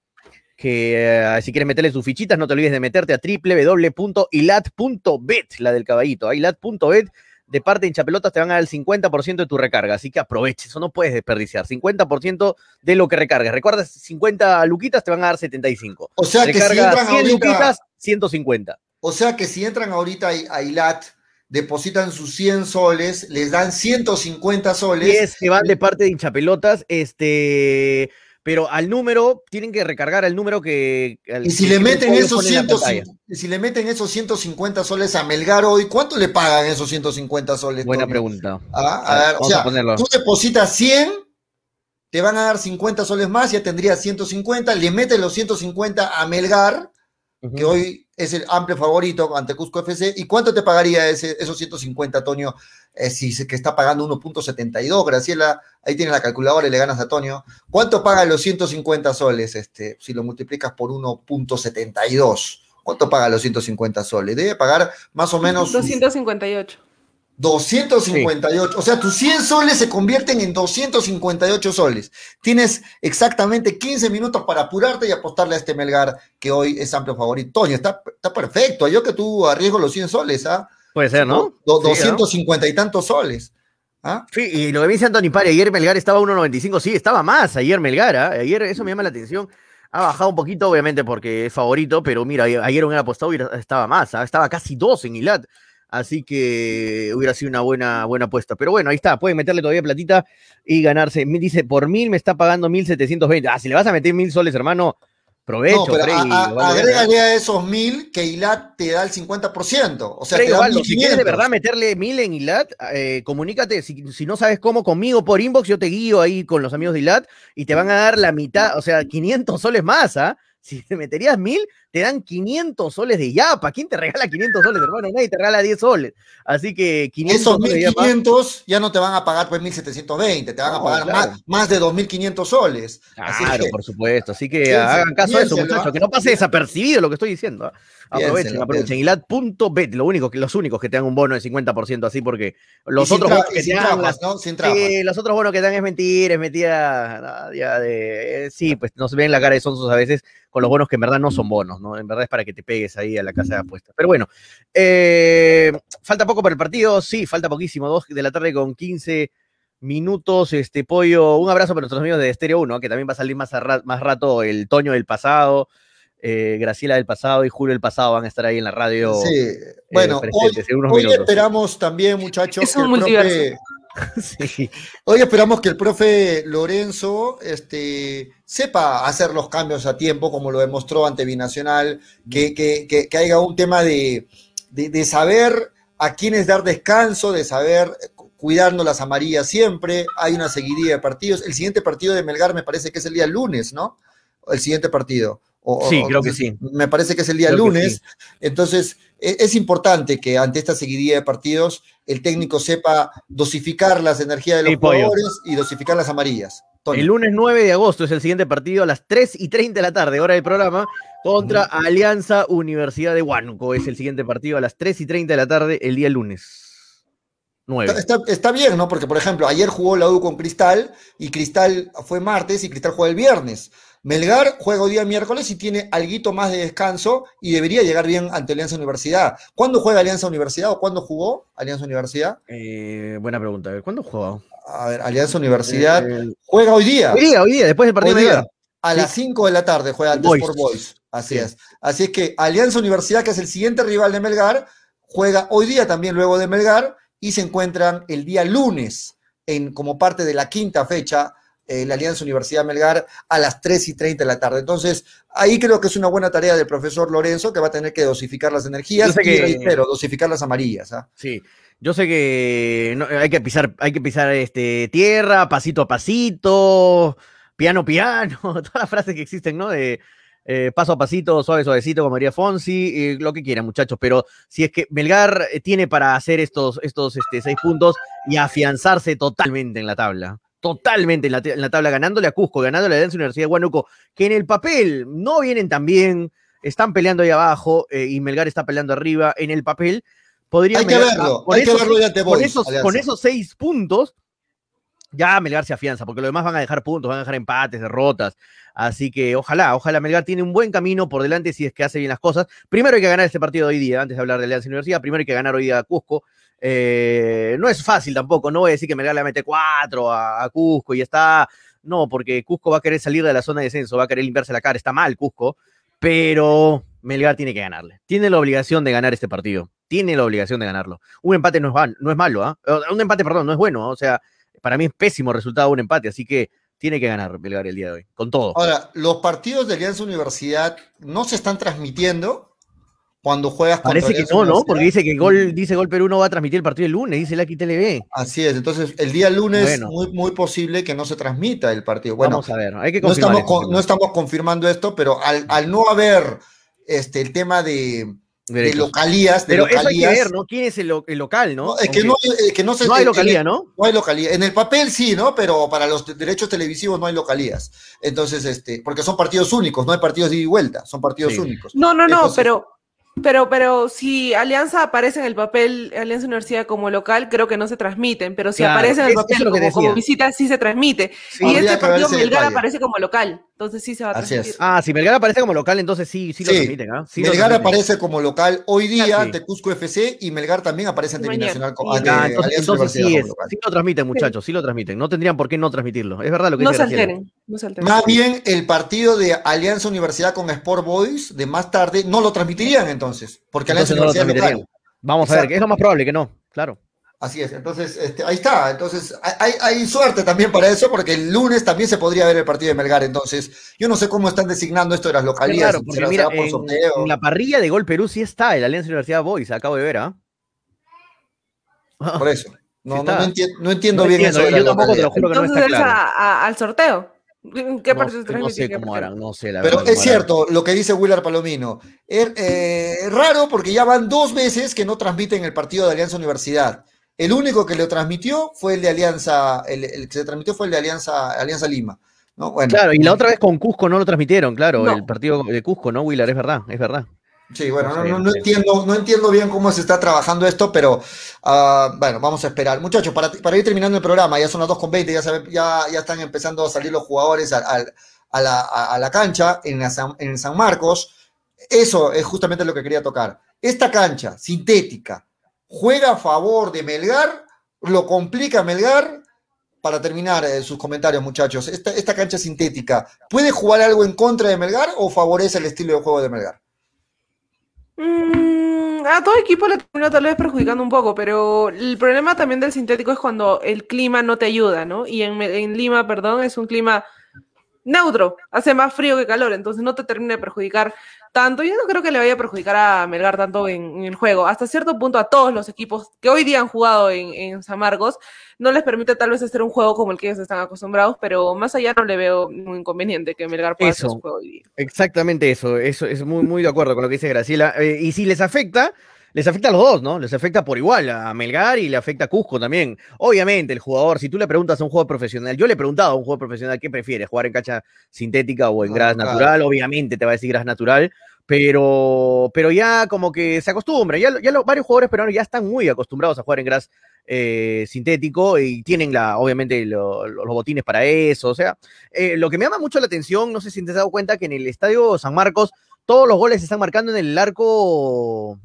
Speaker 5: que eh, si quieres meterle sus fichitas, no te olvides de meterte a www.ilat.bet, la del caballito. ilat.bet de parte de hinchapelotas te van a dar el 50% de tu recarga, así que aproveche, eso no puedes desperdiciar. 50% de lo que recargues. Recuerda, 50 luquitas te van a dar 75.
Speaker 3: O sea que si
Speaker 5: Recarga
Speaker 3: entran
Speaker 5: 100
Speaker 3: ahorita-
Speaker 5: luquitas, 150.
Speaker 3: O sea que si entran ahorita a ILAT, depositan sus 100 soles, les dan 150 soles.
Speaker 5: 10 que van de parte de hinchapelotas, este, pero al número, tienen que recargar al número que... al-
Speaker 3: Y si
Speaker 5: que
Speaker 3: le meten esos
Speaker 5: pone en la pantalla.
Speaker 3: 150, y si le meten esos 150 soles a Melgar hoy, ¿cuánto le pagan esos 150 soles?
Speaker 5: Buena pregunta.
Speaker 3: Ah,
Speaker 5: A
Speaker 3: a
Speaker 5: ver,
Speaker 3: ver, o sea,
Speaker 5: a
Speaker 3: tú depositas 100, te van a dar 50 soles más, ya tendrías 150, le metes los 150 a Melgar, que hoy es el amplio favorito ante Cusco FC. ¿Y cuánto te pagaría ese, esos 150, Toño? Eh, si se que está pagando 1.72, Graciela, ahí tienes la calculadora y le ganas a Toño. ¿Cuánto paga los 150 soles este, si lo multiplicas por 1.72? ¿Cuánto paga los 150 soles? Debe pagar más o menos sus
Speaker 7: 258.
Speaker 3: 258. O sea, tus 100 soles se convierten en 258 soles. Tienes exactamente 15 minutos para apurarte y apostarle a este Melgar que hoy es amplio favorito. Toño, está, está perfecto. Yo que tú arriesgo los 100 soles, ¿ah?
Speaker 5: Puede ser, ¿no?
Speaker 3: Do-
Speaker 5: Sí, ¿no?
Speaker 3: 250 y tantos soles. ¿ah?
Speaker 5: Sí, y lo que me dice Anthony Pari, ayer Melgar estaba a 1.95, sí, estaba más ayer Melgar, ¿ah? ayer eso me llama la atención. Ha bajado un poquito, obviamente, porque es favorito, pero mira, ayer hubiera apostado y estaba más, ¿ah? estaba casi 2 en Ilat, así que hubiera sido una buena, buena apuesta. Pero bueno, ahí está, pueden meterle todavía platita y ganarse. Me dice, por mil me está pagando 1.720. Ah, si le vas a meter mil soles, hermano, provecho,
Speaker 3: No,
Speaker 5: Frey,
Speaker 3: a- a-
Speaker 5: vale
Speaker 3: agrégale a esos mil que Ilat te da el 50%. O sea,
Speaker 5: Frey
Speaker 3: te da
Speaker 5: Osvaldo, si quieres de
Speaker 3: 1500.
Speaker 5: verdad meterle mil en Ilat, eh, comunícate. Si, si no sabes cómo, conmigo por inbox, yo te guío ahí con los amigos de Ilat y te van a dar la mitad, o sea, 500 soles más, ¿ah? Si te meterías mil, te dan 500 soles de Yapa. ¿Quién te regala 500 soles, hermano? Nadie te regala 10 soles. Así que 500
Speaker 3: Esos
Speaker 5: soles de Yapa.
Speaker 3: 1500 ya no te van a pagar pues 1720, te van a pagar
Speaker 5: claro.
Speaker 3: más, más de 2500 soles.
Speaker 5: Claro,
Speaker 3: que-
Speaker 5: por supuesto. Así que hagan caso a eso, muchachos. Que no pase desapercibido lo que estoy diciendo. ¿ah? Aprovechen, aprovechen. Ilat.bet, lo único los únicos que te dan un bono de 50% así, porque los otros bonos que te dan.
Speaker 3: ¿no? Sin.
Speaker 5: Sí, los otros bonos que te dan es mentira, es mentira. no, ya de, eh, sí, pues nos ven la cara de sonsos a veces con los bonos que en verdad no son bonos, ¿no? En verdad es para que te pegues ahí a la casa de apuestas. Pero bueno, eh, falta poco para el partido, sí, falta poquísimo, 2 de la tarde con 15 minutos, este pollo, un abrazo para nuestros amigos de Estéreo 1, que también va a salir más, a ra- más rato el Toño del pasado, eh, Graciela del pasado y Julio del pasado van a estar ahí en la radio.
Speaker 3: Sí,
Speaker 5: eh,
Speaker 3: bueno, hoy,
Speaker 5: presentes en unos
Speaker 3: hoy esperamos también, muchachos,
Speaker 7: Es
Speaker 3: que
Speaker 7: un
Speaker 3: el profe.
Speaker 5: Sí.
Speaker 3: hoy esperamos que el profe Lorenzo este, sepa hacer los cambios a tiempo, como lo demostró ante Binacional, que, que, que, que haya un tema de, de, de saber a quiénes dar descanso, de saber cuidando las amarillas siempre. Hay una seguidilla de partidos. El siguiente partido de Melgar me parece que es el día lunes, ¿no? el siguiente partido. O-
Speaker 5: Sí,
Speaker 3: o-
Speaker 5: creo que sí.
Speaker 3: Me parece que es el día
Speaker 5: Creo
Speaker 3: lunes.
Speaker 5: sí.
Speaker 3: Entonces, es importante que ante esta seguidilla de partidos, el técnico sepa dosificar las energías de los
Speaker 5: Sí, pollo.
Speaker 3: jugadores y dosificar las amarillas. Tony.
Speaker 5: El lunes 9 de agosto es el siguiente partido a las 3 y 30 de la tarde, hora del programa, contra Alianza Universidad de Huánuco. Es el siguiente partido a las 3 y 30 de la tarde, el día lunes. 9.
Speaker 3: Está, está- está bien, ¿no? Porque, por ejemplo, ayer jugó la U con Cristal y Cristal fue martes y Cristal juega el viernes. Melgar juega hoy día miércoles y tiene alguito más de descanso y debería llegar bien ante Alianza Universidad. ¿Cuándo juega Alianza Universidad o cuándo jugó Alianza Universidad?
Speaker 5: Eh, buena pregunta. A ver, ¿Cuándo jugó?
Speaker 3: A ver, Alianza Universidad
Speaker 5: Eh,
Speaker 3: juega hoy día.
Speaker 5: hoy día, hoy día, después del partido
Speaker 3: Hoy
Speaker 5: de
Speaker 3: día, a
Speaker 5: Sí.
Speaker 3: las 5 de la tarde juega ante
Speaker 5: Boys.
Speaker 3: Sport Boys. Así
Speaker 5: Sí.
Speaker 3: es. Así es que Alianza Universidad, que es el siguiente rival de Melgar, juega hoy día también luego de Melgar y se encuentran el día lunes en, como parte de la quinta fecha eh, la Alianza Universidad Melgar a las 3 y 30 de la tarde. Entonces, ahí creo que es una buena tarea del profesor Lorenzo, que va a tener que dosificar las energías y,
Speaker 5: que-
Speaker 3: reitero, dosificar las amarillas. ¿ah?
Speaker 5: Sí, yo sé que no- hay que pisar, hay que pisar este, tierra, pasito a pasito, piano piano, todas las frases que existen, ¿no? De eh, paso a pasito, suave suavecito, como diría Fonsi, eh, lo que quieran, muchachos. Pero si es que Melgar eh, tiene para hacer estos, estos este, seis puntos y afianzarse totalmente en la tabla. Totalmente en la, te- en la tabla, ganándole a Cusco, ganándole a la Universidad de Huánuco, que en el papel no vienen tan bien, están peleando ahí abajo eh, y Melgar está peleando arriba. En el papel podría
Speaker 3: Hay que verlo,
Speaker 5: con
Speaker 3: hay que
Speaker 5: esos
Speaker 3: verlo
Speaker 5: con esos,
Speaker 3: Alianza.
Speaker 5: con esos seis puntos, ya Melgar se afianza, porque lo demás van a dejar puntos, van a dejar empates, derrotas. Así que ojalá, ojalá Melgar tiene un buen camino por delante si es que hace bien las cosas. Primero hay que ganar este partido de hoy día, antes de hablar de Alianza Universidad, primero hay que ganar hoy día a Cusco. Eh, no es fácil tampoco, no voy a decir que Melgar le mete cuatro a, Cusco y está. No, porque Cusco va a querer salir de la zona de descenso, va a querer limpiarse la cara, está mal Cusco, pero Melgar tiene que ganarle. Tiene la obligación de ganar este partido. Tiene la obligación de ganarlo. Un empate no es, malo, ¿ah? Un empate, perdón, no es bueno. ¿ah? O sea, para mí es pésimo resultado un empate, así que tiene que ganar Melgar el día de hoy, con todo.
Speaker 3: Ahora, los partidos de Alianza Universidad no se están transmitiendo cuando juegas contra
Speaker 5: Parece que no, ¿no? Porque dice que Gol, dice Gol Perú no va a transmitir el partido el lunes, dice la TV.
Speaker 3: Así es, entonces el día lunes
Speaker 5: Bueno.
Speaker 3: muy, muy posible que no se transmita el partido. Bueno,
Speaker 5: Vamos a ver, hay que
Speaker 3: no estamos, con- no estamos confirmando esto, pero al, al no haber este, el tema de, localías, de
Speaker 5: Pero eso hay que
Speaker 3: localías,
Speaker 5: ver, ¿no? ¿Quién es el, lo- el local, no?
Speaker 3: no, es que no, eh, que no se
Speaker 5: No hay localía,
Speaker 3: en-
Speaker 5: ¿no?
Speaker 3: No hay localía. En el papel sí, ¿no? Pero para los de- derechos televisivos no hay localías. Entonces, este, porque son partidos únicos, no hay partidos de ida y vuelta, son partidos
Speaker 5: Sí.
Speaker 3: únicos.
Speaker 7: No, no, no, pero, pero, pero si Alianza aparece en el papel, Alianza Universidad como local, creo que no se transmiten, pero si
Speaker 5: Claro,
Speaker 7: aparece en el papel como, visita, sí se transmite.
Speaker 5: Sí.
Speaker 7: y este partido Melgar aparece como local, entonces sí se va a
Speaker 3: Así
Speaker 7: transmitir.
Speaker 3: es.
Speaker 5: Ah, si Melgar aparece como local, entonces sí, sí lo
Speaker 3: Sí.
Speaker 5: transmiten, ¿ah? Sí
Speaker 3: Melgar aparece como local hoy día
Speaker 5: Sí.
Speaker 3: ante Cusco FC y Melgar también aparece ante
Speaker 7: Mañana.
Speaker 3: Binacional co-
Speaker 7: Sí.
Speaker 3: ante
Speaker 5: Ah, entonces,
Speaker 3: Alianza
Speaker 5: entonces
Speaker 3: Universidad
Speaker 5: sí,
Speaker 3: como
Speaker 5: es,
Speaker 3: local.
Speaker 5: sí lo transmiten, muchachos, sí lo transmiten. No tendrían por qué no transmitirlo. Es verdad lo que
Speaker 7: No
Speaker 5: dice
Speaker 7: se alteren, no se alteren.
Speaker 3: Más bien el partido de Alianza Universidad con Sport Boys de más tarde no lo transmitirían entonces, porque Alianza
Speaker 5: Entonces no lo
Speaker 3: Universidad local.
Speaker 5: Vamos a ver, es lo más probable que no, claro.
Speaker 3: Así es, entonces este, ahí está. Entonces hay, hay suerte también para eso, porque el lunes también se podría ver el partido de Melgar. Entonces, yo no sé cómo están designando esto de las
Speaker 5: raro,
Speaker 3: si
Speaker 5: porque mira,
Speaker 3: por
Speaker 5: en, la parrilla de Gol Perú sí está el Alianza Universidad Boys, acabo de ver, ¿ah?
Speaker 3: Por eso. No,
Speaker 5: Sí
Speaker 3: no,
Speaker 5: está.
Speaker 3: no enti- no entiendo
Speaker 5: No
Speaker 3: bien
Speaker 5: entiendo,
Speaker 3: eso. de
Speaker 5: yo tampoco te lo juro que no está
Speaker 7: es
Speaker 5: claro.
Speaker 7: a- a- al sorteo. ¿Qué
Speaker 5: No,
Speaker 7: partido se
Speaker 5: no
Speaker 7: transmite?
Speaker 5: sé
Speaker 7: ¿Qué
Speaker 5: cómo harán, no sé la
Speaker 3: Pero
Speaker 5: verdad.
Speaker 3: es
Speaker 5: cómo harán.
Speaker 3: cierto lo que dice Willard Palomino. Es eh, raro porque ya van dos veces que no transmiten el partido de Alianza Universidad. El único que lo transmitió fue el de Alianza, el, el que se transmitió fue el de Alianza, Alianza Lima. ¿no? Bueno,
Speaker 5: Claro, y la otra vez con Cusco no lo transmitieron, claro,
Speaker 7: No.
Speaker 5: el partido de Cusco, ¿no, Willard? Es verdad, es verdad.
Speaker 3: Sí, bueno,
Speaker 5: No
Speaker 3: entiendo, no entiendo bien cómo se está trabajando esto, pero ah, bueno, vamos a esperar. Muchachos, para, para ir terminando el programa, ya son las 2.20, ya, sabe- ya, ya están empezando a salir los jugadores a, la, a- a la cancha en, la San, en San Marcos. Eso es justamente lo que quería tocar. Esta cancha sintética juega a favor de Melgar, lo complica Melgar. Para terminar eh, sus comentarios, muchachos, esta, cancha sintética, ¿puede jugar algo en contra de Melgar o favorece el estilo de juego de Melgar?
Speaker 7: Mm, a todo equipo le termina tal vez perjudicando un poco, pero el problema también del sintético es cuando el clima no te ayuda, ¿no? Y en, en Lima, perdón, es un clima neutro, hace más frío que calor, entonces no te termina de perjudicar tanto. Yo no creo que le vaya a perjudicar a Melgar tanto en, en el juego. Hasta cierto punto a todos los equipos que hoy día han jugado en, en San Marcos, no les permite tal vez hacer un juego como el que ellos están acostumbrados, pero más allá no le veo un inconveniente que Melgar pueda hacer
Speaker 5: Eso.
Speaker 7: su juego hoy día.
Speaker 5: Exactamente eso, eso es muy, muy de acuerdo con lo que dice Graciela. Eh, y si les afecta, les afecta a los dos, ¿no? Les afecta por igual a Melgar y le afecta a Cusco también. Obviamente, el jugador, si tú le preguntas a un jugador profesional, yo le he preguntado a un jugador profesional qué prefiere, jugar en cancha sintética o en
Speaker 3: Ah,
Speaker 5: gras
Speaker 3: claro.
Speaker 5: natural, obviamente te va a decir gras natural, pero, pero ya como que se acostumbra, ya, lo- ya lo- varios jugadores peruanos ya están muy acostumbrados a jugar en gras eh, sintético y tienen la, obviamente lo- lo- los botines para eso, o sea, eh, lo que me llama mucho la atención, no sé si te has dado cuenta que en el estadio San Marcos todos los goles se están marcando en el arco,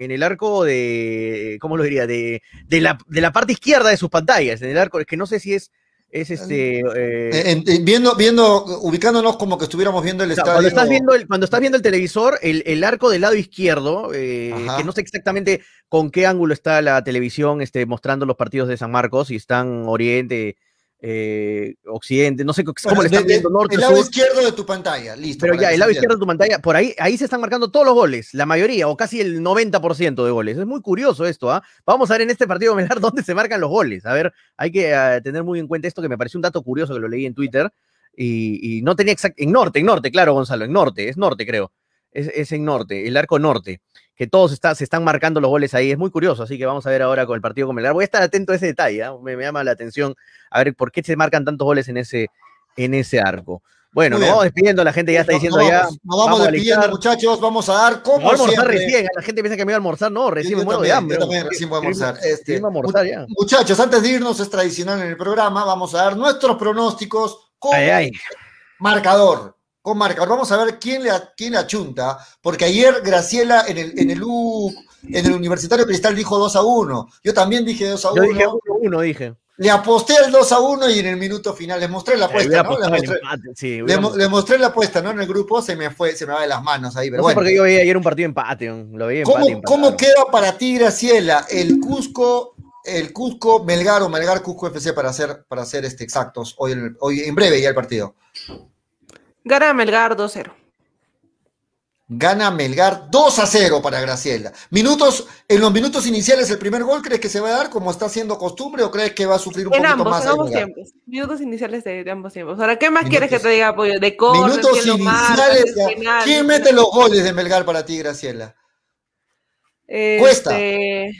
Speaker 5: en el arco de, ¿cómo lo diría? De, de, la, de la parte izquierda de sus pantallas, en el arco, es que no sé si es, es este... eh,
Speaker 3: Eh, en- en- viendo, viendo, ubicándonos como que estuviéramos viendo el
Speaker 5: o sea,
Speaker 3: estadio.
Speaker 5: cuando, estás viendo el, cuando estás viendo el televisor, el, el arco del lado izquierdo, eh, que no sé exactamente con qué ángulo está la televisión este, mostrando los partidos de San Marcos, si están oriente, eh, occidente, no sé cómo
Speaker 3: Bueno,
Speaker 5: le están
Speaker 3: de-
Speaker 5: viendo norte,
Speaker 3: el lado
Speaker 5: sur.
Speaker 3: izquierdo de tu pantalla, listo.
Speaker 5: Pero ya, el lado izquierdo de tu pantalla, por ahí, ahí se están marcando todos los goles, la mayoría, o casi el 90% de goles. Es muy curioso esto, ¿ah? Vamos a ver en este partido Melgar dónde se marcan los goles. A ver, hay que eh, tener muy en cuenta esto que me pareció un dato curioso que lo leí en Twitter. Y, y no tenía exact en norte, en norte, claro, Gonzalo, en norte, es norte, creo. Es, es en norte, el arco norte, que todos está, se están marcando los goles ahí. Es muy curioso, así que vamos a ver ahora con el partido con Melgar. Voy a estar atento a ese detalle, ¿ah? me, me llama la atención a ver por qué se marcan tantos goles en ese, en ese arco. Bueno, nos vamos despidiendo, la gente ya está diciendo ya.
Speaker 3: vamos, nos vamos,
Speaker 5: a
Speaker 3: despidiendo, muchachos. Vamos a dar como
Speaker 5: voy a almorzar
Speaker 3: siempre.
Speaker 5: recién, la gente piensa que me iba a almorzar, no, recién
Speaker 3: Yo
Speaker 5: me muero de hambre.
Speaker 3: yo también recién voy a almorzar. Este,
Speaker 5: almorzar ya.
Speaker 3: Muchachos, antes de irnos, es tradicional en el programa, vamos a dar nuestros pronósticos con
Speaker 5: Ay, ay.
Speaker 3: marcador. Con marcador. Vamos a ver quién le, quién le achunta, porque ayer Graciela en el, en el U, en el Universitario Cristal dijo 2 a 1. Yo también dije 2 a
Speaker 5: Yo
Speaker 3: 1.
Speaker 5: dije 1-1, dije.
Speaker 3: Le aposté al 2 a 1 y en el minuto final les mostré la apuesta, ¿no? Le
Speaker 5: apostado el
Speaker 3: mostré,
Speaker 5: empate, sí,
Speaker 3: le mo- le mostré la apuesta, ¿no? En el grupo se me fue, se me va de las manos ahí, pero
Speaker 5: No
Speaker 3: bueno.
Speaker 5: por qué yo veía ayer un partido empate, lo veía empate.
Speaker 3: ¿Cómo,
Speaker 5: empatado.
Speaker 3: cómo queda para ti, Graciela, el Cusco, el Cusco Melgar o Melgar Cusco FC para ser, para ser este, exactos hoy en, el- hoy en breve ya el partido?
Speaker 7: Gana Melgar 2-0.
Speaker 3: Gana Melgar 2 a 0 para Graciela. Minutos, en los minutos iniciales, el primer gol, ¿crees que se va a dar como está haciendo costumbre o crees que va a sufrir un
Speaker 7: En
Speaker 3: poquito
Speaker 7: ambos,
Speaker 3: más
Speaker 7: en ambos tiempos. Minutos iniciales de, de ambos tiempos. Ahora, ¿qué más
Speaker 3: Minutos-
Speaker 7: quieres que te diga, apoyo? De córner,
Speaker 3: Minutos
Speaker 7: quién lo marca,
Speaker 3: iniciales.
Speaker 7: quién
Speaker 3: ya.
Speaker 7: penal,
Speaker 3: ¿Quién
Speaker 7: quién-
Speaker 3: mete los goles de Melgar para ti, Graciela? Cuesta.
Speaker 7: Este,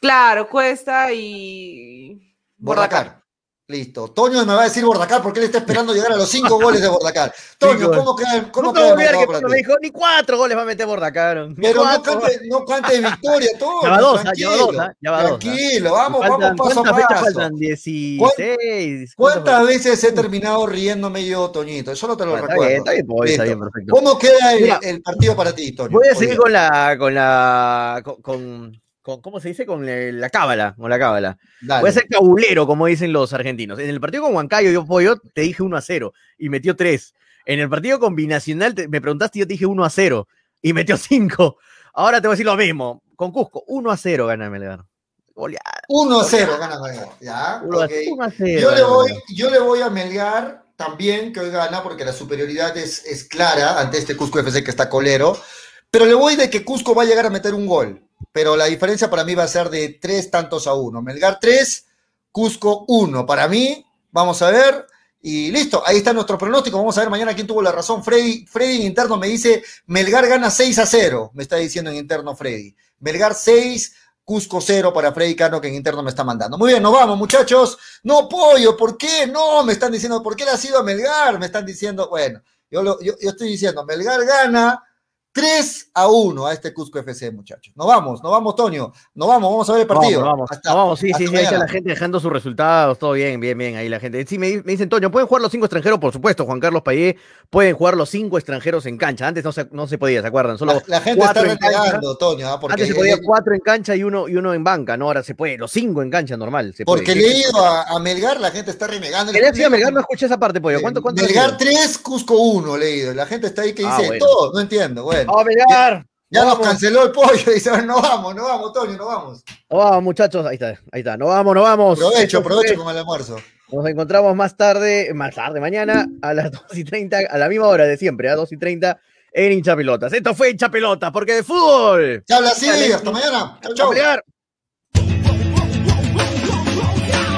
Speaker 7: Claro, Cuesta y...
Speaker 3: Bordacar. Listo. Toño me va a decir Bordacar porque él está esperando llegar a los cinco goles de Bordacar. Toño. ¿cómo queda, cómo queda el
Speaker 5: que me dijo, ni cuatro goles va a meter Bordacar.
Speaker 3: Pero no cante, no cante victoria, Toño.
Speaker 5: Ya dos, ah, ya va
Speaker 3: tranquilo,
Speaker 5: dos, ah, ya va dos, ah.
Speaker 3: Tranquilo, vamos,
Speaker 5: Faltan-
Speaker 3: vamos paso a
Speaker 5: ¿Cuántas
Speaker 3: paso.
Speaker 5: faltan? 16.
Speaker 3: ¿Cuántas veces he terminado riéndome yo, Toñito? Eso no te lo
Speaker 5: está
Speaker 3: recuerdo.
Speaker 5: bien, está bien, está bien, perfecto.
Speaker 3: ¿Cómo queda el,
Speaker 5: Mira,
Speaker 3: el partido para ti, Toño?
Speaker 5: Voy a seguir con la, con la, con, con- con- ¿cómo se dice? Con el- la cábala, con la cábala. Voy a ser cabulero, como dicen los argentinos. En el partido con Huancayo, yo, Pollo, te dije 1 a 0 y metió 3. En el partido con Binacional, te- me preguntaste y yo te dije 1 a 0 y metió 5. Ahora te voy a decir lo mismo. Con Cusco, 1 a 0 gana Melgar. Goleada.
Speaker 3: 1 a 0 gana Melgar. Ya,
Speaker 5: 1 a
Speaker 3: ok.
Speaker 5: 0.
Speaker 3: Yo le, voy, yo le voy a Melgar también, que hoy gana, porque la superioridad es, es clara ante este Cusco FC que está colero. Pero le voy de que Cusco va a llegar a meter un gol. Pero la diferencia para mí va a ser de tres tantos a uno. Melgar 3, Cusco 1. Para mí, vamos a ver. Y listo, ahí está nuestro pronóstico. Vamos a ver mañana quién tuvo la razón. Freddy, Freddy en interno me dice, Melgar gana 6 a 0. Me está diciendo en interno Freddy. Melgar 6, Cusco 0 para Freddy Cano que en interno me está mandando. Muy bien, nos vamos muchachos. No, pollo, ¿por qué? No, me están diciendo, ¿por qué le ha sido a Melgar? Me están diciendo, bueno, yo, lo- yo, yo estoy diciendo, Melgar gana 3 a 1 a este Cusco FC, muchachos. Nos vamos, nos vamos, Toño. Nos vamos, vamos a ver el partido.
Speaker 5: Vamos, vamos,
Speaker 3: Hasta-
Speaker 5: vamos, sí, sí, sí, ahí está la gente dejando sus resultados, todo bien, bien, bien, ahí la gente. Sí, me, me dicen, Toño, ¿pueden jugar los cinco extranjeros? Por supuesto, Juan Carlos Payé, pueden jugar los cinco extranjeros en cancha. Antes no se, no se podía, ¿se acuerdan? Solo
Speaker 3: La, la gente está renegando, Toño, ¿ah? porque,
Speaker 5: Antes se podía cuatro en cancha y uno, y uno en banca, ¿no? Ahora se puede, los cinco en cancha, normal. Se puede.
Speaker 3: porque le he ido a, a Melgar, la gente está renegando.
Speaker 5: ¿Qué le decía Melgar? No escuché esa parte, pollo. ¿Cuánto, cuánto
Speaker 3: Melgar
Speaker 5: ha sido?
Speaker 3: 3, Cusco 1, leído. La gente está ahí que
Speaker 5: Ah,
Speaker 3: dice
Speaker 5: bueno.
Speaker 3: todo, no entiendo.
Speaker 5: ¡Vamos, Melgar!
Speaker 3: ya nos canceló el pollo. Dice, no vamos, no vamos, Toño, no vamos.
Speaker 5: No vamos, muchachos. Ahí está, ahí está. No vamos, no vamos. Fue
Speaker 3: aprovecho con el almuerzo.
Speaker 5: Nos encontramos más tarde, más tarde, mañana, a las 2 y 30, a la misma hora de siempre, a 2 y 30 en hincha pelotas. Esto fue hincha pelotas, porque de fútbol.
Speaker 3: Se habla así, hasta mañana. Chau,
Speaker 5: A
Speaker 3: chau.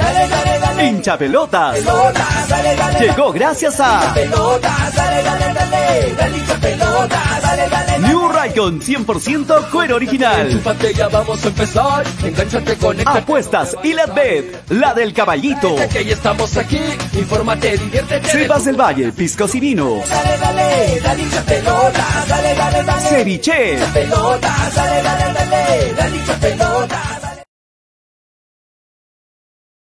Speaker 1: Dale, dale, dale.
Speaker 2: Hincha pelotas.
Speaker 1: Pelotas, dale, dale,
Speaker 2: Llegó gracias a
Speaker 1: pelotas, dale, dale, dale, dale hincha pelotas, dale, dale, dale.
Speaker 2: New Raycon 100% cuero original.
Speaker 1: Enchúfate, ya vamos a empezar. Engánchate.
Speaker 2: Apuestas y la bet, la del caballito.
Speaker 1: Que ya estamos aquí. Infórmate, diviértete.
Speaker 2: Cepas del Valle, piscos y vinos.
Speaker 1: Dale, dale, dale hincha pelotas, dale, dale, dale.
Speaker 2: Ceviche.
Speaker 1: Pelotas, dale, dale, dale, dale hincha pelotas.